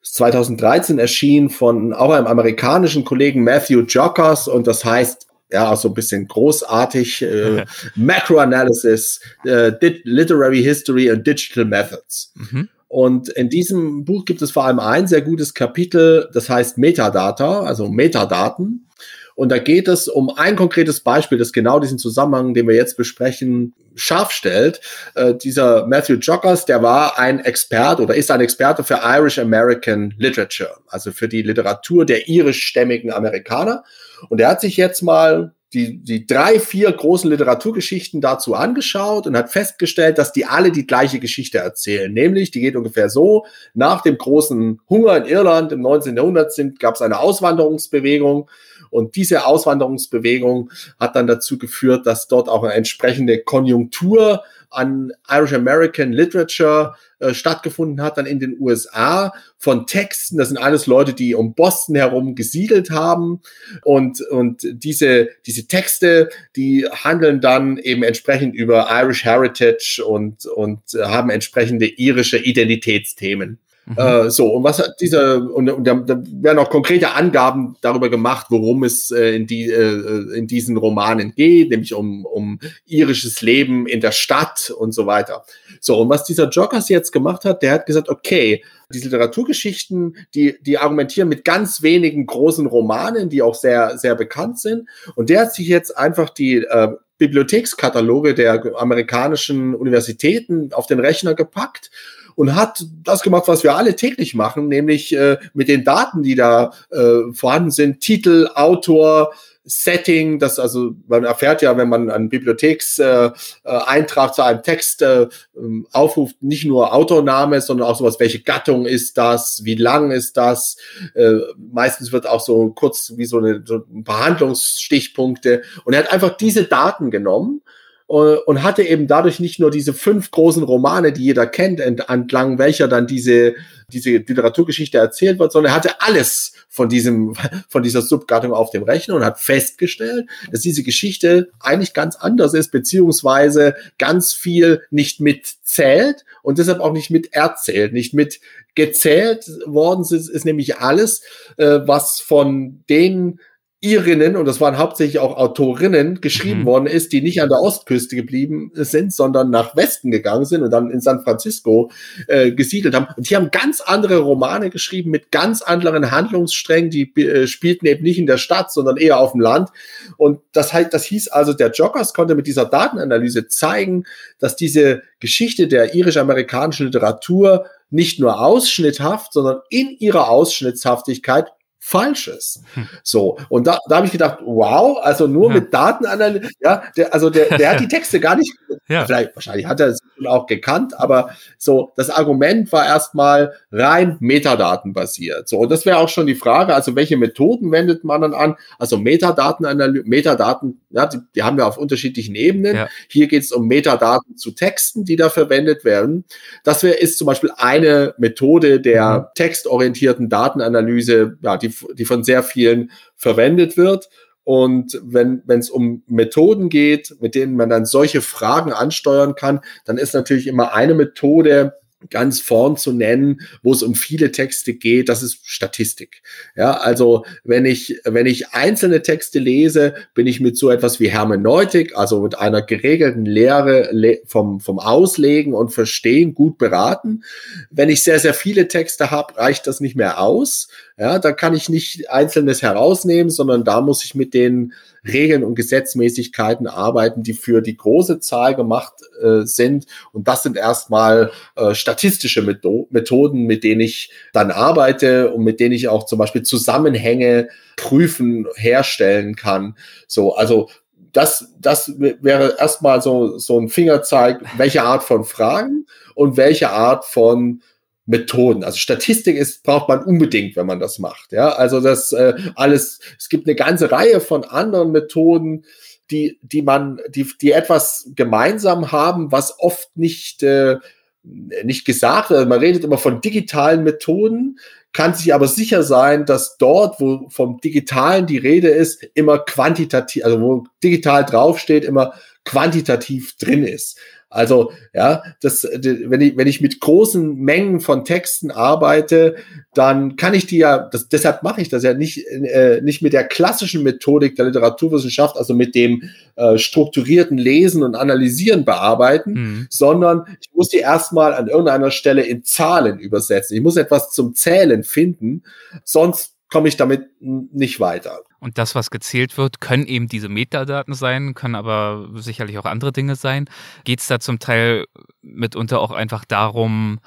2013 erschienen von auch einem amerikanischen Kollegen Matthew Jockers und das heißt ja, so ein bisschen großartig, äh, (laughs) Macro-Analysis, äh, Literary History and Digital Methods. Mhm. Und in diesem Buch gibt es vor allem ein sehr gutes Kapitel, das heißt Metadata, also Metadaten. Und da geht es um ein konkretes Beispiel, das genau diesen Zusammenhang, den wir jetzt besprechen, scharf stellt. Äh, dieser Matthew Joggers, der war ein Expert oder ist ein Experte für Irish American Literature, also für die Literatur der irischstämmigen Amerikaner. Und er hat sich jetzt mal die, die drei, vier großen Literaturgeschichten dazu angeschaut und hat festgestellt, dass die alle die gleiche Geschichte erzählen. Nämlich, die geht ungefähr so, nach dem großen Hunger in Irland im 19. Jahrhundert gab es eine Auswanderungsbewegung und diese Auswanderungsbewegung hat dann dazu geführt, dass dort auch eine entsprechende Konjunktur an Irish American Literature äh, stattgefunden hat, dann in den USA von Texten. Das sind alles Leute, die um Boston herum gesiedelt haben. Und, und diese, diese Texte, die handeln dann eben entsprechend über Irish Heritage und, und äh, haben entsprechende irische Identitätsthemen. Mhm. Äh, so, und was hat dieser, und, und da, da werden auch konkrete Angaben darüber gemacht, worum es äh, in, die, äh, in diesen Romanen geht, nämlich um, um irisches Leben in der Stadt und so weiter. So, und was dieser Joggers jetzt gemacht hat, der hat gesagt, okay, diese Literaturgeschichten, die, die argumentieren mit ganz wenigen großen Romanen, die auch sehr, sehr bekannt sind. Und der hat sich jetzt einfach die äh, Bibliothekskataloge der amerikanischen Universitäten auf den Rechner gepackt und hat das gemacht, was wir alle täglich machen, nämlich äh, mit den Daten, die da äh, vorhanden sind, Titel, Autor, Setting, das also man erfährt ja, wenn man einen Bibliothekseintrag äh, zu einem Text äh, ähm, aufruft, nicht nur Autorname, sondern auch sowas, welche Gattung ist das, wie lang ist das. Äh, meistens wird auch so kurz wie so, eine, so ein paar Handlungsstichpunkte. Und er hat einfach diese Daten genommen und hatte eben dadurch nicht nur diese fünf großen Romane, die jeder kennt, entlang welcher dann diese, diese Literaturgeschichte erzählt wird, sondern er hatte alles von diesem, (laughs) von dieser Subgattung auf dem Rechner und hat festgestellt, dass diese Geschichte eigentlich ganz anders ist, beziehungsweise ganz viel nicht mitzählt und deshalb auch nicht mit erzählt, nicht mit gezählt worden ist, ist nämlich alles, äh, was von den Irinnen, und das waren hauptsächlich auch Autorinnen, geschrieben mhm. worden ist, die nicht an der Ostküste geblieben sind, sondern nach Westen gegangen sind und dann in San Francisco äh, gesiedelt haben. Und die haben ganz andere Romane geschrieben mit ganz anderen Handlungssträngen, die äh, spielten eben nicht in der Stadt, sondern eher auf dem Land. Und das, heißt, das hieß also, der Joggers konnte mit dieser Datenanalyse zeigen, dass diese Geschichte der irisch-amerikanischen Literatur nicht nur ausschnitthaft, sondern in ihrer Ausschnittshaftigkeit Falsches. Hm. So, und da, da habe ich gedacht, wow, also nur ja. mit Datenanalyse, ja, der, also der, der hat die (laughs) Texte gar nicht, ja. vielleicht, wahrscheinlich hat er es auch gekannt, aber so, das Argument war erstmal rein Metadatenbasiert. So, und das wäre auch schon die Frage, also welche Methoden wendet man dann an? Also Metadatenanalyse, Metadaten, ja, die, die haben wir auf unterschiedlichen Ebenen. Ja. Hier geht es um Metadaten zu Texten, die da verwendet werden. Das wäre, ist zum Beispiel eine Methode der mhm. textorientierten Datenanalyse, ja, die die von sehr vielen verwendet wird. Und wenn es um Methoden geht, mit denen man dann solche Fragen ansteuern kann, dann ist natürlich immer eine Methode, ganz vorn zu nennen, wo es um viele Texte geht, das ist Statistik. Ja, also wenn ich, wenn ich einzelne Texte lese, bin ich mit so etwas wie Hermeneutik, also mit einer geregelten Lehre vom, vom Auslegen und Verstehen gut beraten. Wenn ich sehr, sehr viele Texte habe, reicht das nicht mehr aus. Ja, da kann ich nicht Einzelnes herausnehmen, sondern da muss ich mit den Regeln und Gesetzmäßigkeiten arbeiten, die für die große Zahl gemacht äh, sind. Und das sind erstmal äh, statistische Methoden, mit denen ich dann arbeite und mit denen ich auch zum Beispiel Zusammenhänge prüfen, herstellen kann. So, also das, das wäre erstmal so, so ein Fingerzeig, welche Art von Fragen und welche Art von Methoden. Also Statistik ist, braucht man unbedingt, wenn man das macht. Ja, also das äh, alles, es gibt eine ganze Reihe von anderen Methoden, die, die man, die, die etwas gemeinsam haben, was oft nicht, äh, nicht gesagt wird. Man redet immer von digitalen Methoden, kann sich aber sicher sein, dass dort, wo vom Digitalen die Rede ist, immer quantitativ, also wo digital draufsteht, immer quantitativ drin ist. Also, ja, das, wenn ich, wenn ich mit großen Mengen von Texten arbeite, dann kann ich die ja, das, deshalb mache ich das ja nicht, äh, nicht mit der klassischen Methodik der Literaturwissenschaft, also mit dem äh, strukturierten Lesen und Analysieren bearbeiten, mhm. sondern ich muss die erstmal an irgendeiner Stelle in Zahlen übersetzen. Ich muss etwas zum Zählen finden, sonst komme ich damit nicht weiter. Und das, was gezählt wird, können eben diese Metadaten sein, können aber sicherlich auch andere Dinge sein. Geht es da zum Teil mitunter auch einfach darum,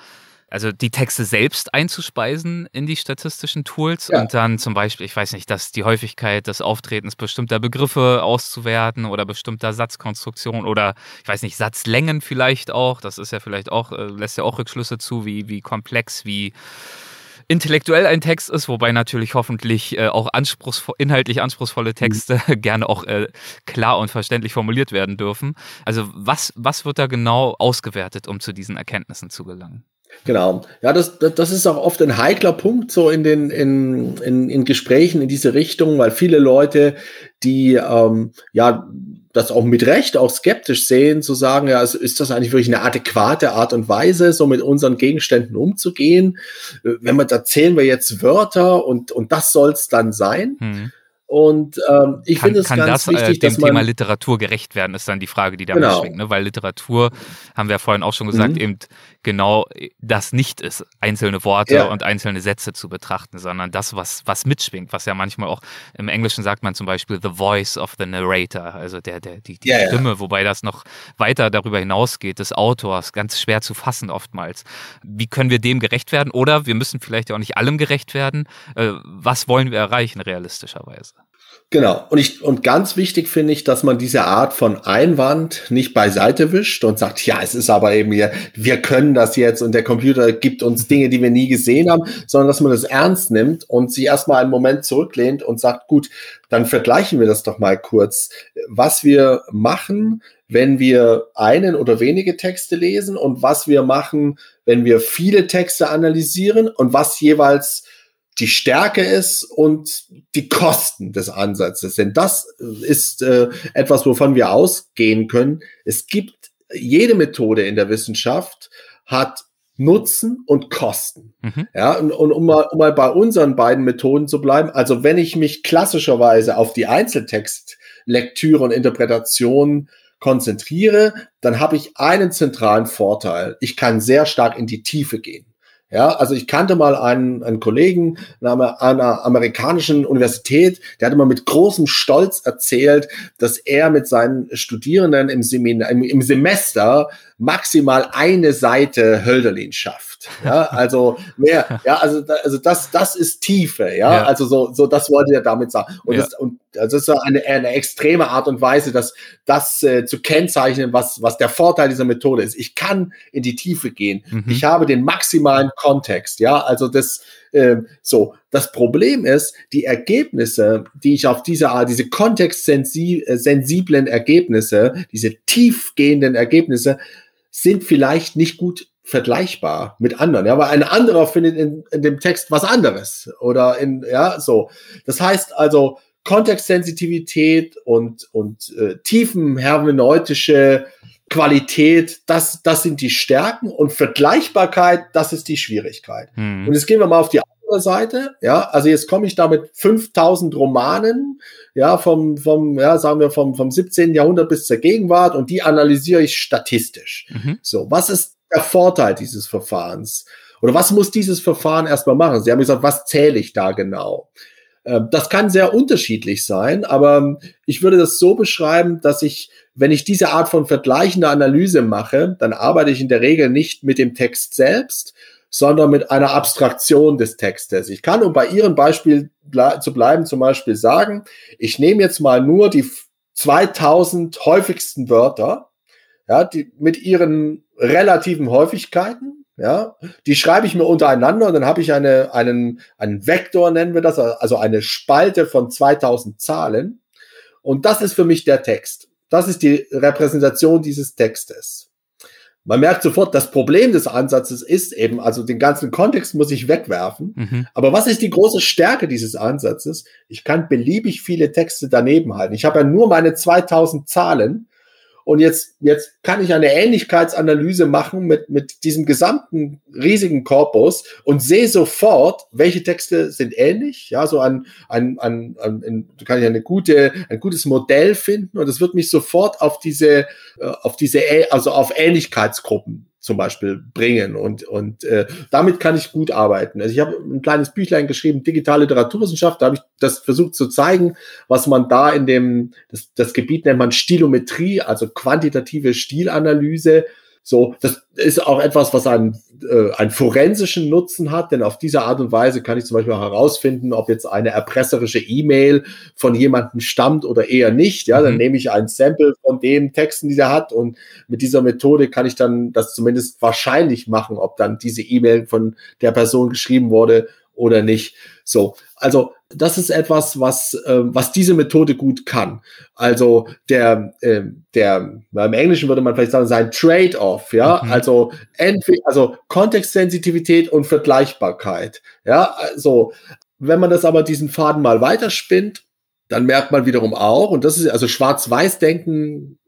also die Texte selbst einzuspeisen in die statistischen Tools ja. und dann zum Beispiel, ich weiß nicht, dass die Häufigkeit des Auftretens bestimmter Begriffe auszuwerten oder bestimmter Satzkonstruktionen oder ich weiß nicht, Satzlängen vielleicht auch. Das ist ja vielleicht auch, äh, lässt ja auch Rückschlüsse zu, wie, wie komplex, wie intellektuell ein Text ist, wobei natürlich hoffentlich äh, auch anspruchsvoll, inhaltlich anspruchsvolle Texte mhm. (laughs) gerne auch äh, klar und verständlich formuliert werden dürfen. Also was, was wird da genau ausgewertet, um zu diesen Erkenntnissen zu gelangen? Genau. Ja, das, das ist auch oft ein heikler Punkt so in den in, in, in Gesprächen in diese Richtung, weil viele Leute, die ähm, ja das auch mit Recht auch skeptisch sehen, zu sagen, ja, ist das eigentlich wirklich eine adäquate Art und Weise, so mit unseren Gegenständen umzugehen? Wenn wir, da zählen wir jetzt Wörter und, und das soll's dann sein. Hm. Und ähm, ich finde es ganz das, äh, wichtig, äh, dem dass man Thema Literatur gerecht werden, ist dann die Frage, die da Genau. mitschwingt. Ne? Weil Literatur, haben wir ja vorhin auch schon gesagt, Mhm. eben genau das nicht ist, einzelne Worte Ja. und einzelne Sätze zu betrachten, sondern das, was, was mitschwingt, was ja manchmal auch im Englischen sagt man zum Beispiel the voice of the narrator, also der, der, die, die Ja, ja. Stimme, wobei das noch weiter darüber hinausgeht, des Autors, ganz schwer zu fassen oftmals. Wie können wir dem gerecht werden? Oder wir müssen vielleicht ja auch nicht allem gerecht werden. Äh, was wollen wir erreichen realistischerweise? Genau. Und ich, und ganz wichtig finde ich, dass man diese Art von Einwand nicht beiseite wischt und sagt, ja, es ist aber eben hier, wir können das jetzt und der Computer gibt uns Dinge, die wir nie gesehen haben, sondern dass man das ernst nimmt und sich erstmal einen Moment zurücklehnt und sagt, gut, dann vergleichen wir das doch mal kurz, was wir machen, wenn wir einen oder wenige Texte lesen und was wir machen, wenn wir viele Texte analysieren und was jeweils die Stärke ist und die Kosten des Ansatzes. Denn das ist äh, etwas, wovon wir ausgehen können. Es gibt jede Methode in der Wissenschaft hat Nutzen und Kosten. Mhm. Ja, und, und um, mal, um mal bei unseren beiden Methoden zu bleiben, also wenn ich mich klassischerweise auf die Einzeltextlektüre und Interpretation konzentriere, dann habe ich einen zentralen Vorteil. Ich kann sehr stark in die Tiefe gehen. Ja, also ich kannte mal einen, einen Kollegen einer, einer amerikanischen Universität, der hatte mal mit großem Stolz erzählt, dass er mit seinen Studierenden im, Seminar, im, im Semester maximal eine Seite Hölderlin schafft. Ja, (laughs) also mehr, ja, also, also das, das ist Tiefe, ja, Ja. also so, so, das wollte er damit sagen. Und, Ja. das, und das ist eine, eine extreme Art und Weise, das, das äh, zu kennzeichnen, was, was der Vorteil dieser Methode ist. Ich kann in die Tiefe gehen. Mhm. Ich habe den maximalen Kontext, ja, also das, ähm, so. Das Problem ist, die Ergebnisse, die ich auf diese Art, diese kontextsensiblen Ergebnisse, diese tiefgehenden Ergebnisse, sind vielleicht nicht gut vergleichbar mit anderen. Ja, aber ein anderer findet in, in dem Text was anderes oder in, ja, so. Das heißt also, Kontextsensitivität und, und äh, tiefenhermeneutische Qualität, das, das sind die Stärken und Vergleichbarkeit, das ist die Schwierigkeit. Mhm. Und jetzt gehen wir mal auf die Seite. Ja, also jetzt komme ich da mit 5000 Romanen, ja, vom, vom, ja, sagen wir vom, vom 17. Jahrhundert bis zur Gegenwart und die analysiere ich statistisch. Mhm. So, was ist der Vorteil dieses Verfahrens? Oder was muss dieses Verfahren erstmal machen? Sie haben gesagt, was zähle ich da genau? Ähm, Das kann sehr unterschiedlich sein, aber ich würde das so beschreiben, dass ich, wenn ich diese Art von vergleichender Analyse mache, dann arbeite ich in der Regel nicht mit dem Text selbst, sondern mit einer Abstraktion des Textes. Ich kann, um bei Ihrem Beispiel zu bleiben, zum Beispiel sagen, ich nehme jetzt mal nur die 2000 häufigsten Wörter, ja, die mit ihren relativen Häufigkeiten, ja, die schreibe ich mir untereinander und dann habe ich eine, einen, einen Vektor, nennen wir das, also eine Spalte von 2000 Zahlen. Und das ist für mich der Text. Das ist die Repräsentation dieses Textes. Man merkt sofort, das Problem des Ansatzes ist eben, also den ganzen Kontext muss ich wegwerfen. Mhm. Aber was ist die große Stärke dieses Ansatzes? Ich kann beliebig viele Texte daneben halten. Ich habe ja nur meine 2000 Zahlen. Und jetzt, jetzt kann ich eine Ähnlichkeitsanalyse machen mit, mit diesem gesamten riesigen Korpus und sehe sofort, welche Texte sind ähnlich. Ja, so ein, ein, ein, ein, ein kann ich eine gute, ein gutes Modell finden und es wird mich sofort auf diese, äh, auf diese, also auf Ähnlichkeitsgruppen zum Beispiel bringen und, und äh, damit kann ich gut arbeiten. Also ich habe ein kleines Büchlein geschrieben, Digitale Literaturwissenschaft, da habe ich das versucht zu zeigen, was man da in dem, das, das Gebiet nennt man Stilometrie, also quantitative Stilanalyse. So, das ist auch etwas, was einen, äh, einen forensischen Nutzen hat, denn auf diese Art und Weise kann ich zum Beispiel herausfinden, ob jetzt eine erpresserische E-Mail von jemandem stammt oder eher nicht. Ja, dann Mhm. nehme ich ein Sample von den Texten, die der hat und mit dieser Methode kann ich dann das zumindest wahrscheinlich machen, ob dann diese E-Mail von der Person geschrieben wurde oder nicht. So, also das ist etwas, was äh, was diese Methode gut kann. Also der äh, der im Englischen würde man vielleicht sagen sein Trade-off, ja, Mhm. also entweder also Kontextsensitivität und Vergleichbarkeit, ja, also wenn man das aber diesen Faden mal weiterspinnt, dann merkt man wiederum auch, und das ist also Schwarz-Weiß-Denken,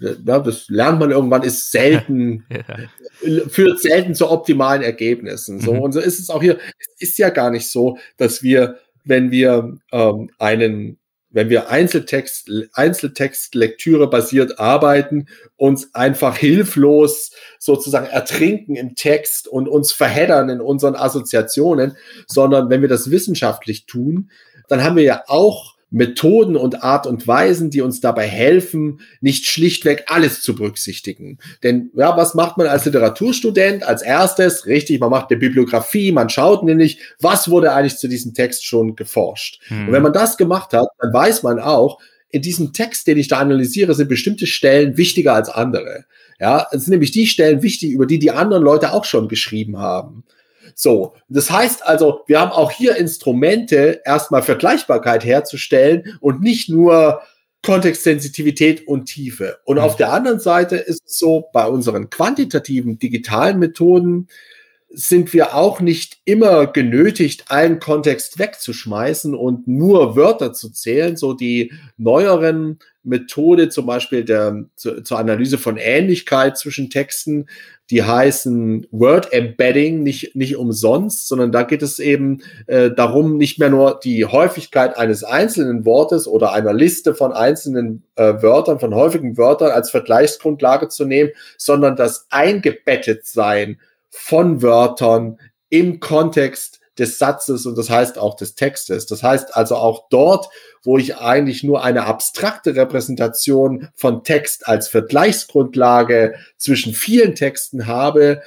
ja, das lernt man irgendwann, ist selten (laughs) Ja. führt selten zu optimalen Ergebnissen. So Mhm. und so ist es auch hier. Es ist ja gar nicht so, dass wir wenn wir ähm, einen wenn wir Einzeltext, Einzeltextlektüre basiert arbeiten, uns einfach hilflos sozusagen ertrinken im Text und uns verheddern in unseren Assoziationen, sondern wenn wir das wissenschaftlich tun, dann haben wir ja auch Methoden und Art und Weisen, die uns dabei helfen, nicht schlichtweg alles zu berücksichtigen. Denn ja, was macht man als Literaturstudent? Als erstes, richtig, man macht eine Bibliografie, man schaut nämlich, was wurde eigentlich zu diesem Text schon geforscht. Hm. Und wenn man das gemacht hat, dann weiß man auch, in diesem Text, den ich da analysiere, sind bestimmte Stellen wichtiger als andere. Ja, es sind nämlich die Stellen wichtig, über die die anderen Leute auch schon geschrieben haben. So, das heißt also, wir haben auch hier Instrumente, erstmal Vergleichbarkeit herzustellen und nicht nur Kontextsensitivität und Tiefe. Und mhm. auf der anderen Seite ist es so, bei unseren quantitativen digitalen Methoden sind wir auch nicht immer genötigt, einen Kontext wegzuschmeißen und nur Wörter zu zählen. So die neueren Methode zum Beispiel der, zu, zur Analyse von Ähnlichkeit zwischen Texten die heißen Word Embedding, nicht, nicht umsonst, sondern da geht es eben äh, darum, nicht mehr nur die Häufigkeit eines einzelnen Wortes oder einer Liste von einzelnen äh, Wörtern, von häufigen Wörtern als Vergleichsgrundlage zu nehmen, sondern das eingebettet sein von Wörtern im Kontext des Satzes und das heißt auch des Textes. Das heißt also auch dort, wo ich eigentlich nur eine abstrakte Repräsentation von Text als Vergleichsgrundlage zwischen vielen Texten habe,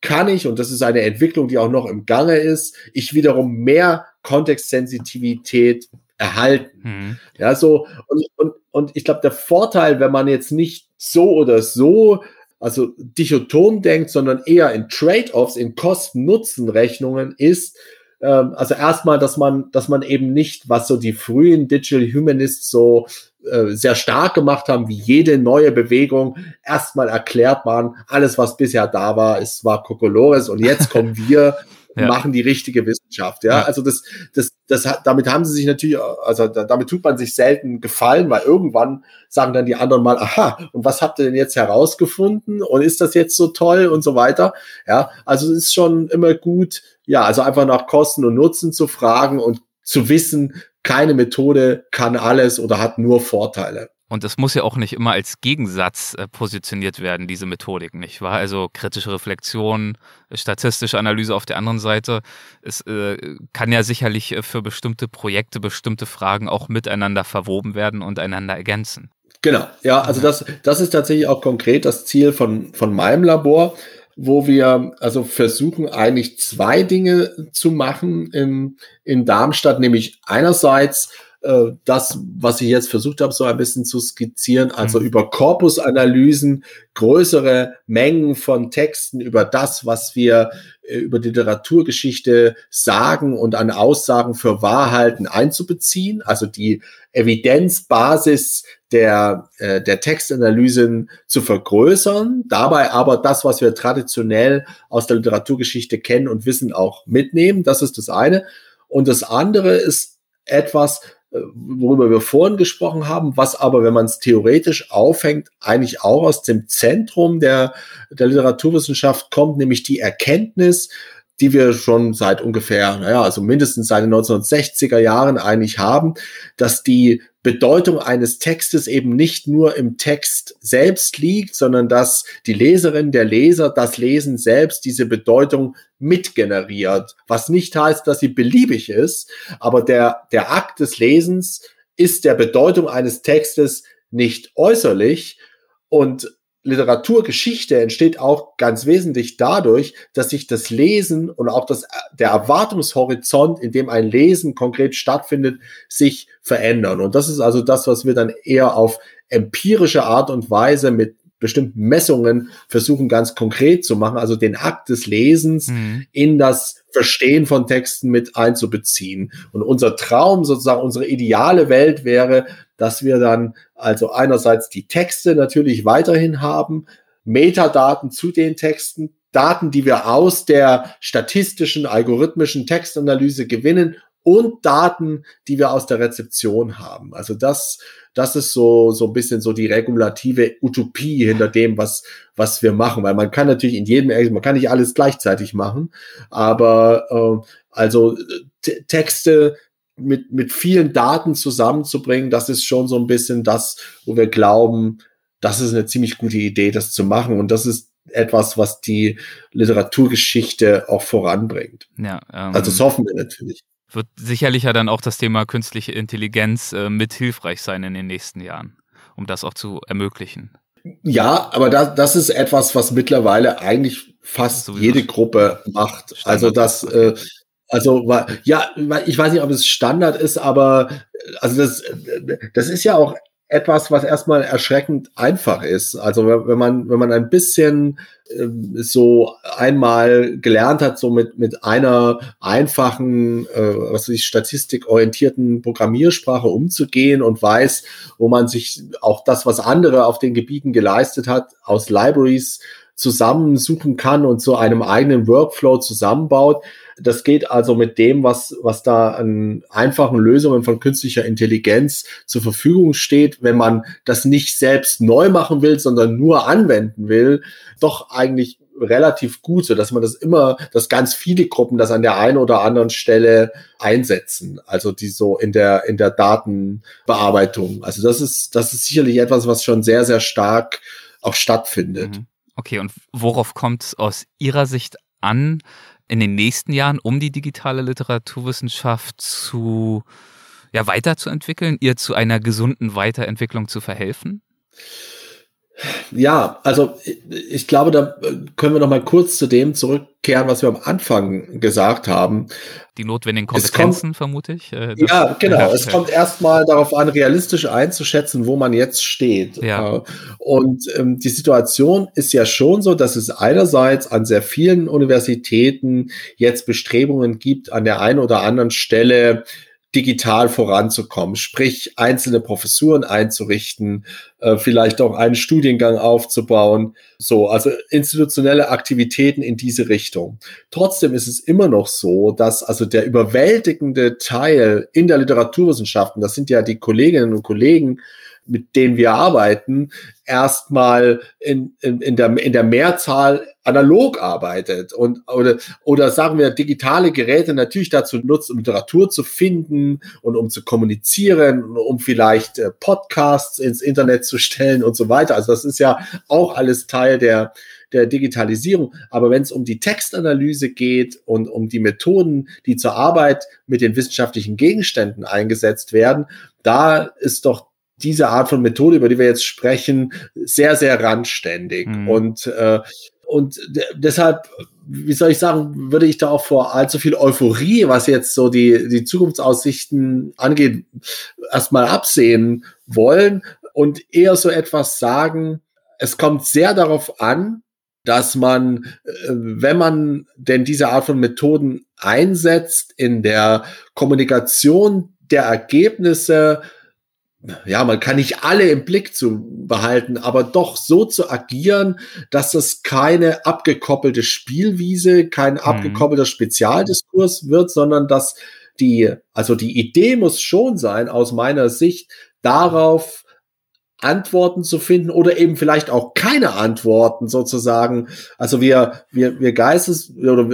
kann ich, und das ist eine Entwicklung, die auch noch im Gange ist, ich wiederum mehr Kontextsensitivität erhalten. Mhm. Ja, so, und, und, und ich glaube, der Vorteil, wenn man jetzt nicht so oder so also dichotom denkt, sondern eher in Trade-offs, in Kosten-Nutzen-Rechnungen ist, ähm, also erstmal, dass man, dass man eben nicht, was so die frühen Digital Humanists so äh, sehr stark gemacht haben, wie jede neue Bewegung, erstmal erklärt man, alles, was bisher da war, ist war Kokolores und jetzt kommen (laughs) wir ja. machen die richtige Wissenschaft. Ja, ja. also das, das, das, damit haben sie sich natürlich, also damit tut man sich selten gefallen, weil irgendwann sagen dann die anderen mal, aha, und was habt ihr denn jetzt herausgefunden? Und ist das jetzt so toll und so weiter? Ja, also es ist schon immer gut, ja, also einfach nach Kosten und Nutzen zu fragen und zu wissen, keine Methode kann alles oder hat nur Vorteile. Und es muss ja auch nicht immer als Gegensatz äh, positioniert werden, diese Methodik, nicht wahr? Also kritische Reflexion, statistische Analyse auf der anderen Seite. Es äh, kann ja sicherlich äh, für bestimmte Projekte bestimmte Fragen auch miteinander verwoben werden und einander ergänzen. Genau, ja, also das, das ist tatsächlich auch konkret das Ziel von, von meinem Labor, wo wir also versuchen eigentlich zwei Dinge zu machen in, in Darmstadt, nämlich einerseits äh, das, was ich jetzt versucht habe, so ein bisschen zu skizzieren, also mhm. über Korpusanalysen, größere Mengen von Texten über das, was wir äh, über die Literaturgeschichte sagen und an Aussagen für Wahrhalten einzubeziehen, also die Evidenzbasis der, äh, der Textanalysen zu vergrößern, dabei aber das, was wir traditionell aus der Literaturgeschichte kennen und wissen, auch mitnehmen. Das ist das eine. Und das andere ist etwas, äh, worüber wir vorhin gesprochen haben, was aber, wenn man es theoretisch aufhängt, eigentlich auch aus dem Zentrum der, der Literaturwissenschaft kommt, nämlich die Erkenntnis, die wir schon seit ungefähr, naja, also mindestens seit den 1960er Jahren eigentlich haben, dass die Bedeutung eines Textes eben nicht nur im Text selbst liegt, sondern dass die Leserin, der Leser, das Lesen selbst diese Bedeutung mitgeneriert. Was nicht heißt, dass sie beliebig ist, aber der, der Akt des Lesens ist der Bedeutung eines Textes nicht äußerlich und Literaturgeschichte entsteht auch ganz wesentlich dadurch, dass sich das Lesen und auch das, der Erwartungshorizont, in dem ein Lesen konkret stattfindet, sich verändern. Und das ist also das, was wir dann eher auf empirische Art und Weise mit bestimmten Messungen versuchen ganz konkret zu machen, also den Akt des Lesens mhm. in das Verstehen von Texten mit einzubeziehen. Und unser Traum, sozusagen unsere ideale Welt wäre, dass wir dann also einerseits die Texte natürlich weiterhin haben, Metadaten zu den Texten, Daten, die wir aus der statistischen, algorithmischen Textanalyse gewinnen und Daten, die wir aus der Rezeption haben. Also das das ist so, so ein bisschen so die regulative Utopie hinter dem, was, was wir machen. Weil man kann natürlich in jedem, man kann nicht alles gleichzeitig machen, aber äh, also Texte mit, mit vielen Daten zusammenzubringen, das ist schon so ein bisschen das, wo wir glauben, das ist eine ziemlich gute Idee, das zu machen. Und das ist etwas, was die Literaturgeschichte auch voranbringt. Ja, ähm, also das hoffen wir natürlich. Wird sicherlich ja dann auch das Thema künstliche Intelligenz äh, mit hilfreich sein in den nächsten Jahren, um das auch zu ermöglichen. Ja, aber das, das ist etwas, was mittlerweile eigentlich fast jede Gruppe macht. Standard. Also das, äh, also ja, ich weiß nicht, ob es Standard ist, aber also das, das ist ja auch etwas, was erstmal erschreckend einfach ist. Also wenn man, wenn man ein bisschen äh, so einmal gelernt hat, so mit, mit einer einfachen, äh, was weiß ich, statistikorientierten Programmiersprache umzugehen und weiß, wo man sich auch das, was andere auf den Gebieten geleistet hat, aus Libraries zusammensuchen kann und zu einem eigenen Workflow zusammenbaut. Das geht also mit dem, was, was da an einfachen Lösungen von künstlicher Intelligenz zur Verfügung steht, wenn man das nicht selbst neu machen will, sondern nur anwenden will, doch eigentlich relativ gut, so dass man das immer, dass ganz viele Gruppen das an der einen oder anderen Stelle einsetzen. Also die so in der, in der Datenbearbeitung. Also das ist, das ist sicherlich etwas, was schon sehr, sehr stark auch stattfindet. Mhm. Okay, und worauf kommt es aus Ihrer Sicht an, in den nächsten Jahren, um die digitale Literaturwissenschaft zu ja, weiterzuentwickeln, ihr zu einer gesunden Weiterentwicklung zu verhelfen? Ja, also ich glaube, da können wir noch mal kurz zu dem zurückkehren, was wir am Anfang gesagt haben. Die notwendigen Kompetenzen, kommt, vermute ich. Äh, ja, genau. Ja, es kommt erstmal darauf an, realistisch einzuschätzen, wo man jetzt steht. Ja. Äh, und ähm, die Situation ist ja schon so, dass es einerseits an sehr vielen Universitäten jetzt Bestrebungen gibt, an der einen oder anderen Stelle digital voranzukommen, sprich einzelne Professuren einzurichten, äh, vielleicht auch einen Studiengang aufzubauen, so, also institutionelle Aktivitäten in diese Richtung. Trotzdem ist es immer noch so, dass also der überwältigende Teil in der Literaturwissenschaften, das sind ja die Kolleginnen und Kollegen, mit denen wir arbeiten, erstmal in, in, in, der, in der Mehrzahl analog arbeitet und oder, oder sagen wir digitale Geräte natürlich dazu nutzt, um Literatur zu finden und um zu kommunizieren, um vielleicht äh, Podcasts ins Internet zu stellen und so weiter. Also das ist ja auch alles Teil der der Digitalisierung. Aber wenn es um die Textanalyse geht und um die Methoden, die zur Arbeit mit den wissenschaftlichen Gegenständen eingesetzt werden, da ist doch diese Art von Methode, über die wir jetzt sprechen, sehr, sehr randständig. Mhm. Und, äh, und deshalb, wie soll ich sagen, würde ich da auch vor allzu viel Euphorie, was jetzt so die, die Zukunftsaussichten angeht, erstmal absehen wollen und eher so etwas sagen, es kommt sehr darauf an, dass man, äh, wenn man denn diese Art von Methoden einsetzt, in der Kommunikation der Ergebnisse ja, man kann nicht alle im Blick zu behalten, aber doch so zu agieren, dass es keine abgekoppelte Spielwiese, kein mhm. abgekoppelter Spezialdiskurs wird, sondern dass die, also die Idee muss schon sein, aus meiner Sicht, darauf Antworten zu finden oder eben vielleicht auch keine Antworten sozusagen. Also wir, wir, wir Geistes, oder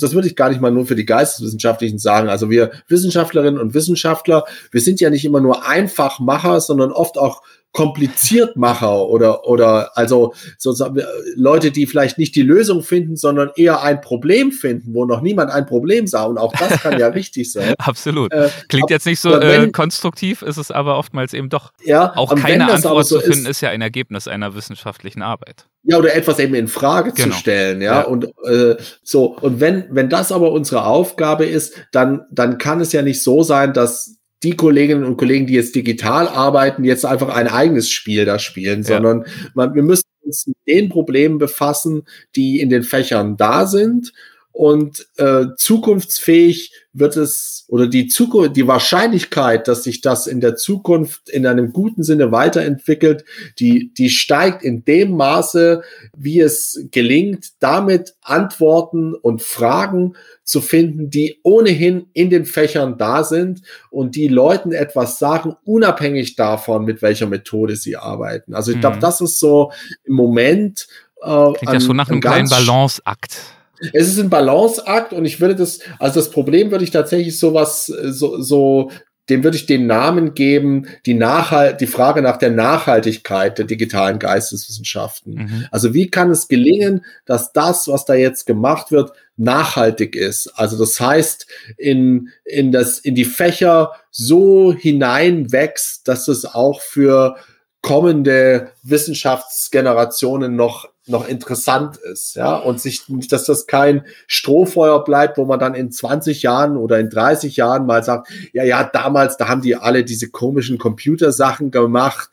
das würde ich gar nicht mal nur für die Geisteswissenschaftlichen sagen. Also wir Wissenschaftlerinnen und Wissenschaftler, wir sind ja nicht immer nur Einfachmacher, sondern oft auch Kompliziertmacher oder, oder also sozusagen Leute, die vielleicht nicht die Lösung finden, sondern eher ein Problem finden, wo noch niemand ein Problem sah. Und auch das kann ja (laughs) richtig sein. Absolut. Äh, Klingt jetzt nicht so wenn, äh, konstruktiv, ist es aber oftmals eben doch. Ja, auch keine Antwort so zu finden, ist, ist, ja ein Ergebnis einer wissenschaftlichen Arbeit. Ja, oder etwas eben in Frage genau. zu stellen, ja. ja. Und äh, so, und wenn, wenn das aber unsere Aufgabe ist, dann, dann kann es ja nicht so sein, dass die Kolleginnen und Kollegen, die jetzt digital arbeiten, jetzt einfach ein eigenes Spiel da spielen, ja. sondern man, wir müssen uns mit den Problemen befassen, die in den Fächern da sind und äh, zukunftsfähig wird es oder die Zukunft, die Wahrscheinlichkeit, dass sich das in der Zukunft in einem guten Sinne weiterentwickelt, die, die steigt in dem Maße, wie es gelingt, damit Antworten und Fragen zu finden, die ohnehin in den Fächern da sind und die Leuten etwas sagen, unabhängig davon, mit welcher Methode sie arbeiten. Also ich glaube, mhm. das ist so im Moment äh, Klingt ja schon nach einem kleinen Balanceakt Es ist ein Balanceakt und ich würde das, also das Problem würde ich tatsächlich sowas, so, so dem würde ich den Namen geben, die Nachhalt, die Frage nach der Nachhaltigkeit der digitalen Geisteswissenschaften. Mhm. Also wie kann es gelingen, dass das, was da jetzt gemacht wird, nachhaltig ist? Also das heißt, in, in das, in die Fächer so hineinwächst, dass es auch für kommende Wissenschaftsgenerationen noch noch interessant ist, ja, und sich, dass das kein Strohfeuer bleibt, wo man dann in 20 Jahren oder in 30 Jahren mal sagt, ja, ja, damals, da haben die alle diese komischen Computersachen gemacht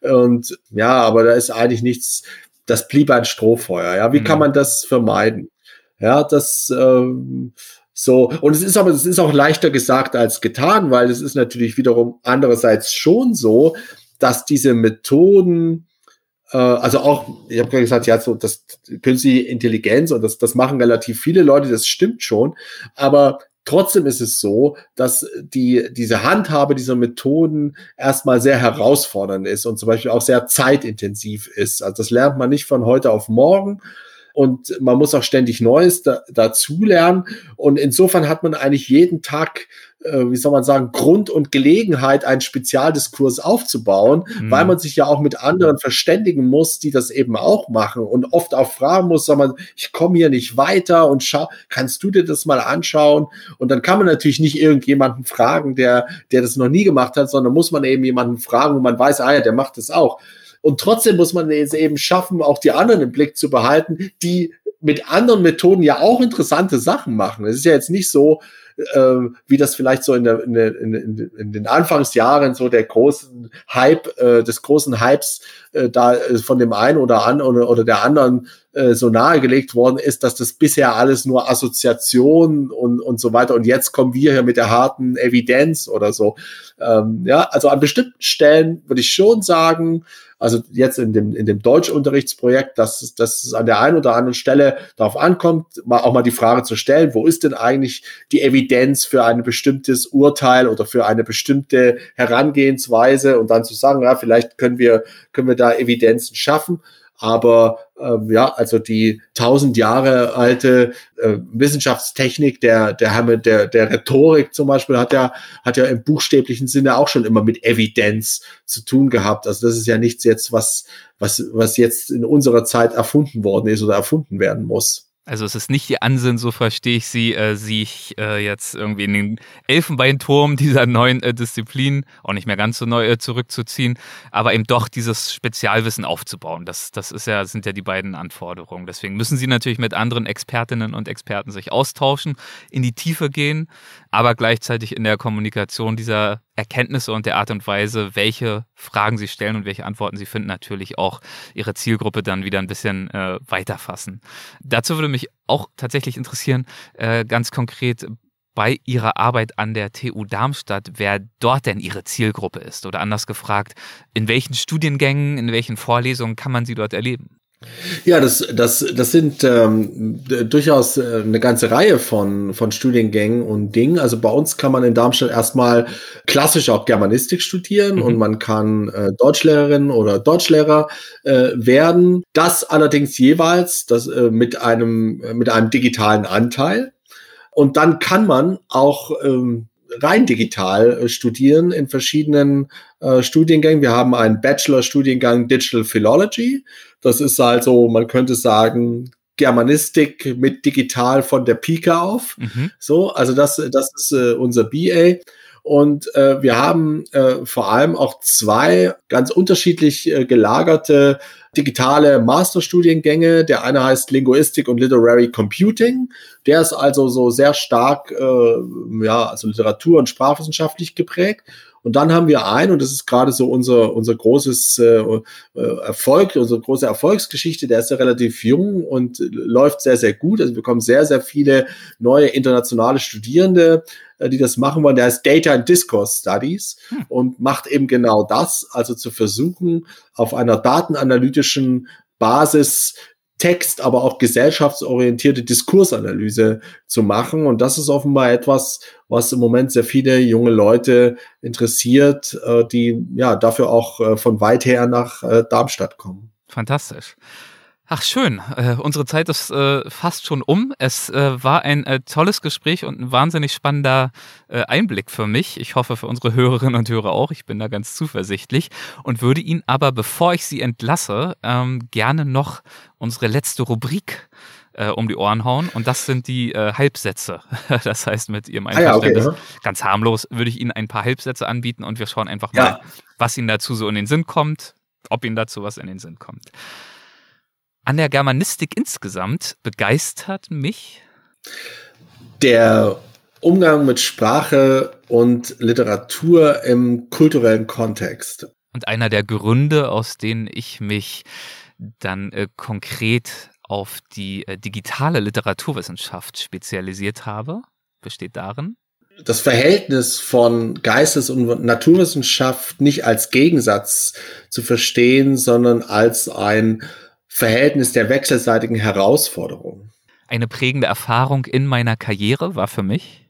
und ja, aber da ist eigentlich nichts, das blieb ein Strohfeuer, ja, wie mhm. kann man das vermeiden? Ja, das, ähm, so, und es ist aber, es ist auch leichter gesagt als getan, weil es ist natürlich wiederum andererseits schon so, dass diese Methoden, also auch, ich habe gerade gesagt, ja, so das künstliche Intelligenz und das, das machen relativ viele Leute, das stimmt schon, aber Trotzdem ist es so, dass die, diese Handhabe dieser Methoden erstmal sehr herausfordernd ist und zum Beispiel auch sehr zeitintensiv ist. Also das lernt man nicht von heute auf morgen, und man muss auch ständig Neues da, dazulernen. Und insofern hat man eigentlich jeden Tag, äh, wie soll man sagen, Grund und Gelegenheit, einen Spezialdiskurs aufzubauen, mhm. weil man sich ja auch mit anderen verständigen muss, die das eben auch machen und oft auch fragen muss, sag mal, ich komme hier nicht weiter und schau, kannst du dir das mal anschauen? Und dann kann man natürlich nicht irgendjemanden fragen, der, der das noch nie gemacht hat, sondern muss man eben jemanden fragen, wo man weiß, ah ja, der macht das auch. Und trotzdem muss man es eben schaffen, auch die anderen im Blick zu behalten, die mit anderen Methoden ja auch interessante Sachen machen. Es ist ja jetzt nicht so, äh, wie das vielleicht so in, der, in, in, in, den Anfangsjahren so der großen Hype, äh, des großen Hypes äh, da äh, von dem einen oder an oder, oder der anderen äh, so nahegelegt worden ist, dass das bisher alles nur Assoziation und, und so weiter und jetzt kommen wir hier mit der harten Evidenz oder so. Ähm, ja, also an bestimmten Stellen würde ich schon sagen, also jetzt in dem, in dem Deutschunterrichtsprojekt, dass, dass es an der einen oder anderen Stelle darauf ankommt, mal auch mal die Frage zu stellen, wo ist denn eigentlich die Evidenz für ein bestimmtes Urteil oder für eine bestimmte Herangehensweise und dann zu sagen, ja, vielleicht können wir, können wir da Evidenzen schaffen. Aber ähm, ja, also die tausend Jahre alte äh, Wissenschaftstechnik der, der, der, der Rhetorik zum Beispiel hat ja, hat ja im buchstäblichen Sinne auch schon immer mit Evidenz zu tun gehabt. Also das ist ja nichts jetzt, was, was, was jetzt in unserer Zeit erfunden worden ist oder erfunden werden muss. Also es ist nicht die Ansinn, so verstehe ich sie, äh, sich äh, jetzt irgendwie in den Elfenbeinturm dieser neuen äh, Disziplin, auch nicht mehr ganz so neu, äh, zurückzuziehen, aber eben doch dieses Spezialwissen aufzubauen. Das, das ist ja, sind ja die beiden Anforderungen. Deswegen müssen sie natürlich mit anderen Expertinnen und Experten sich austauschen, in die Tiefe gehen, aber gleichzeitig in der Kommunikation dieser Erkenntnisse und der Art und Weise, welche Fragen sie stellen und welche Antworten sie finden, natürlich auch ihre Zielgruppe dann wieder ein bisschen äh, weiterfassen. Dazu würde mich auch tatsächlich interessieren, äh, ganz konkret bei Ihrer Arbeit an der TU Darmstadt, wer dort denn Ihre Zielgruppe ist. Oder anders gefragt, in welchen Studiengängen, in welchen Vorlesungen kann man sie dort erleben? Ja, das, das, das sind ähm, durchaus äh, eine ganze Reihe von, von Studiengängen und Dingen. Also bei uns kann man in Darmstadt erstmal klassisch auch Germanistik studieren mhm. und man kann äh, Deutschlehrerin oder Deutschlehrer äh, werden. Das allerdings jeweils das, äh, mit, einem, mit einem digitalen Anteil. Und dann kann man auch ähm, rein digital äh, studieren in verschiedenen äh, Studiengängen. Wir haben einen Bachelor-Studiengang Digital Philology. Das ist also, man könnte sagen, Germanistik mit digital von der Pike auf. Mhm. So, also das, das ist äh, unser BA. Und äh, wir haben äh, vor allem auch zwei ganz unterschiedlich äh, gelagerte digitale Masterstudiengänge. Der eine heißt Linguistik und Literary Computing. Der ist also so sehr stark, äh, ja, also Literatur- und Sprachwissenschaftlich geprägt. Und dann haben wir ein, und das ist gerade so unser, unser großes äh, äh, Erfolg, unsere große Erfolgsgeschichte, der ist ja relativ jung und läuft sehr, sehr gut. Also wir bekommen sehr, sehr viele neue internationale Studierende, äh, die das machen wollen. Der heißt Data and Discourse Studies hm. und macht eben genau das, also zu versuchen, auf einer datenanalytischen Basis Text, aber auch gesellschaftsorientierte Diskursanalyse zu machen. Und das ist offenbar etwas, was im Moment sehr viele junge Leute interessiert, äh, die ja dafür auch äh, von weit her nach äh, Darmstadt kommen. Fantastisch. Ach schön, äh, unsere Zeit ist äh, fast schon um. Es äh, war ein äh, tolles Gespräch und ein wahnsinnig spannender äh, Einblick für mich. Ich hoffe für unsere Hörerinnen und Hörer auch. Ich bin da ganz zuversichtlich und würde Ihnen aber, bevor ich Sie entlasse, ähm, gerne noch unsere letzte Rubrik äh, um die Ohren hauen und das sind die äh, Halbsätze. (laughs) das heißt, mit Ihrem Einverständnis, ah, ja, okay, ja. ganz harmlos, würde ich Ihnen ein paar Halbsätze anbieten und wir schauen einfach ja. mal, was Ihnen dazu so in den Sinn kommt, ob Ihnen dazu was in den Sinn kommt. An der Germanistik insgesamt begeistert mich der Umgang mit Sprache und Literatur im kulturellen Kontext. Und einer der Gründe, aus denen ich mich dann äh, konkret auf die äh, digitale Literaturwissenschaft spezialisiert habe, besteht darin, das Verhältnis von Geistes- und Naturwissenschaft nicht als Gegensatz zu verstehen, sondern als ein Verhältnis der wechselseitigen Herausforderung. Eine prägende Erfahrung in meiner Karriere war für mich?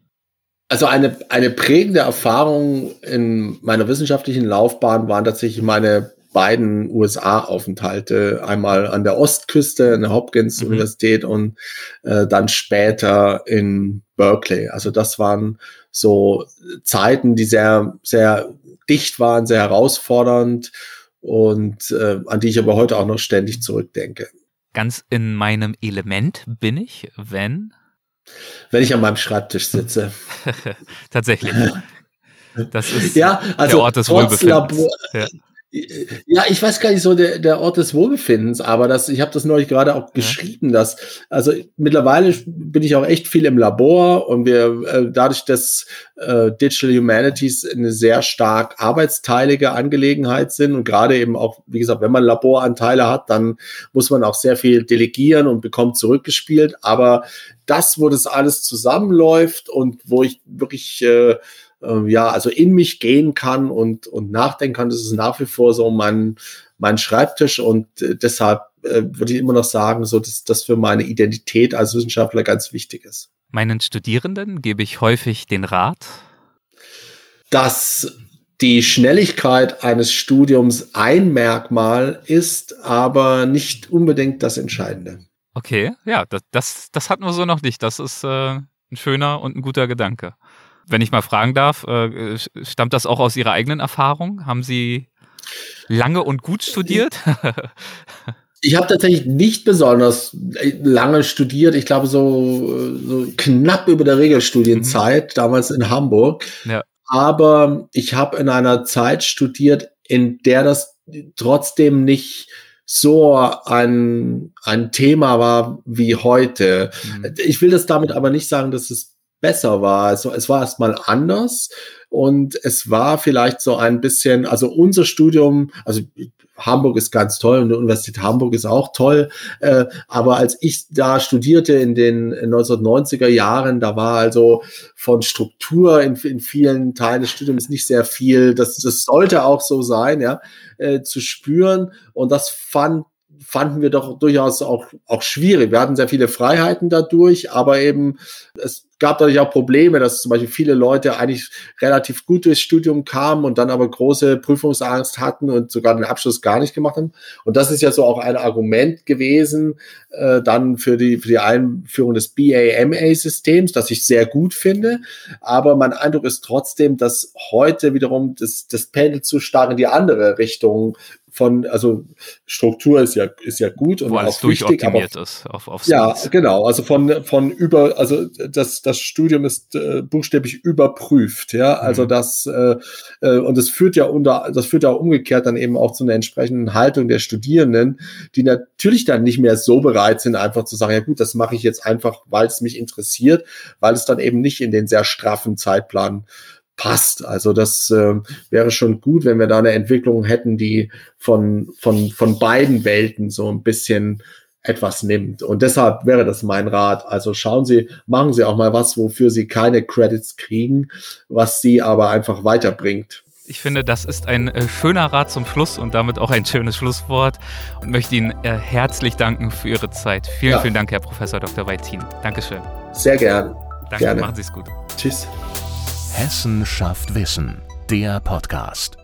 Also eine, eine prägende Erfahrung in meiner wissenschaftlichen Laufbahn waren tatsächlich meine beiden USA-Aufenthalte, einmal an der Ostküste in der Hopkins-Universität mhm. und äh, dann später in Berkeley. Also das waren so Zeiten, die sehr, sehr dicht waren, sehr herausfordernd und äh, an die ich aber heute auch noch ständig zurückdenke. Ganz in meinem Element bin ich, wenn? Wenn ich an meinem Schreibtisch sitze. (laughs) Tatsächlich. Das ist ja, also der Ort des Wohlbefindens. Ja. Ja, ich weiß gar nicht so der, der Ort des Wohlbefindens, aber das, ich habe das neulich gerade auch geschrieben, dass also mittlerweile bin ich auch echt viel im Labor und wir äh, dadurch, dass äh, Digital Humanities eine sehr stark arbeitsteilige Angelegenheit sind und gerade eben auch, wie gesagt, wenn man Laboranteile hat, dann muss man auch sehr viel delegieren und bekommt zurückgespielt. Aber das, wo das alles zusammenläuft und wo ich wirklich äh, äh, ja, also in mich gehen kann und, und nachdenken kann. Das ist nach wie vor so mein, mein Schreibtisch und äh, deshalb äh, würde ich immer noch sagen, so dass das für meine Identität als Wissenschaftler ganz wichtig ist. Meinen Studierenden gebe ich häufig den Rat, dass die Schnelligkeit eines Studiums ein Merkmal ist, aber nicht unbedingt das Entscheidende. Okay, ja, das, das, das hatten wir so noch nicht. Das ist äh, ein schöner und ein guter Gedanke. Wenn ich mal fragen darf, äh, stammt das auch aus Ihrer eigenen Erfahrung? Haben Sie lange und gut studiert? (laughs) Ich habe tatsächlich nicht besonders lange studiert. Ich glaube, so, so knapp über der Regelstudienzeit, mhm. damals in Hamburg. Ja. Aber ich habe in einer Zeit studiert, in der das trotzdem nicht so ein, ein Thema war wie heute. Mhm. Ich will das damit aber nicht sagen, dass es besser war. Also es war erstmal anders und es war vielleicht so ein bisschen, also unser Studium, also Hamburg ist ganz toll und die Universität Hamburg ist auch toll, äh, aber als ich da studierte in den 1990er Jahren, da war also von Struktur in, in vielen Teilen des Studiums nicht sehr viel, das, das sollte auch so sein, ja, äh, zu spüren und das fand fanden wir doch durchaus auch, auch schwierig. Wir hatten sehr viele Freiheiten dadurch, aber eben es gab dadurch auch Probleme, dass zum Beispiel viele Leute eigentlich relativ gut durchs Studium kamen und dann aber große Prüfungsangst hatten und sogar den Abschluss gar nicht gemacht haben. Und das ist ja so auch ein Argument gewesen äh, dann für die, für die Einführung des BAMA-Systems, das ich sehr gut finde. Aber mein Eindruck ist trotzdem, dass heute wiederum das, das Pendel zu stark in die andere Richtung von, also Struktur ist ja, ist ja gut und Wo alles auch wichtig, aber, ist auf, auf Ja, genau. Also von, von über, also das, das Studium ist äh, buchstäblich überprüft, ja. Also mhm. das, äh, äh, und das führt ja unter, das führt ja umgekehrt dann eben auch zu einer entsprechenden Haltung der Studierenden, die natürlich dann nicht mehr so bereit sind, einfach zu sagen, ja gut, das mache ich jetzt einfach, weil es mich interessiert, weil es dann eben nicht in den sehr straffen Zeitplan passt. Also das äh, wäre schon gut, wenn wir da eine Entwicklung hätten, die von, von, von beiden Welten so ein bisschen etwas nimmt. Und deshalb wäre das mein Rat. Also schauen Sie, machen Sie auch mal was, wofür Sie keine Credits kriegen, was Sie aber einfach weiterbringt. Ich finde, das ist ein äh, schöner Rat zum Schluss und damit auch ein schönes Schlusswort und möchte Ihnen äh, herzlich danken für Ihre Zeit. Vielen, ja. vielen Dank, Herr Professor Dr. Weitin. Dankeschön. Sehr gern. Danke, gerne. machen Sie es gut. Tschüss. Hessen schafft Wissen, der Podcast.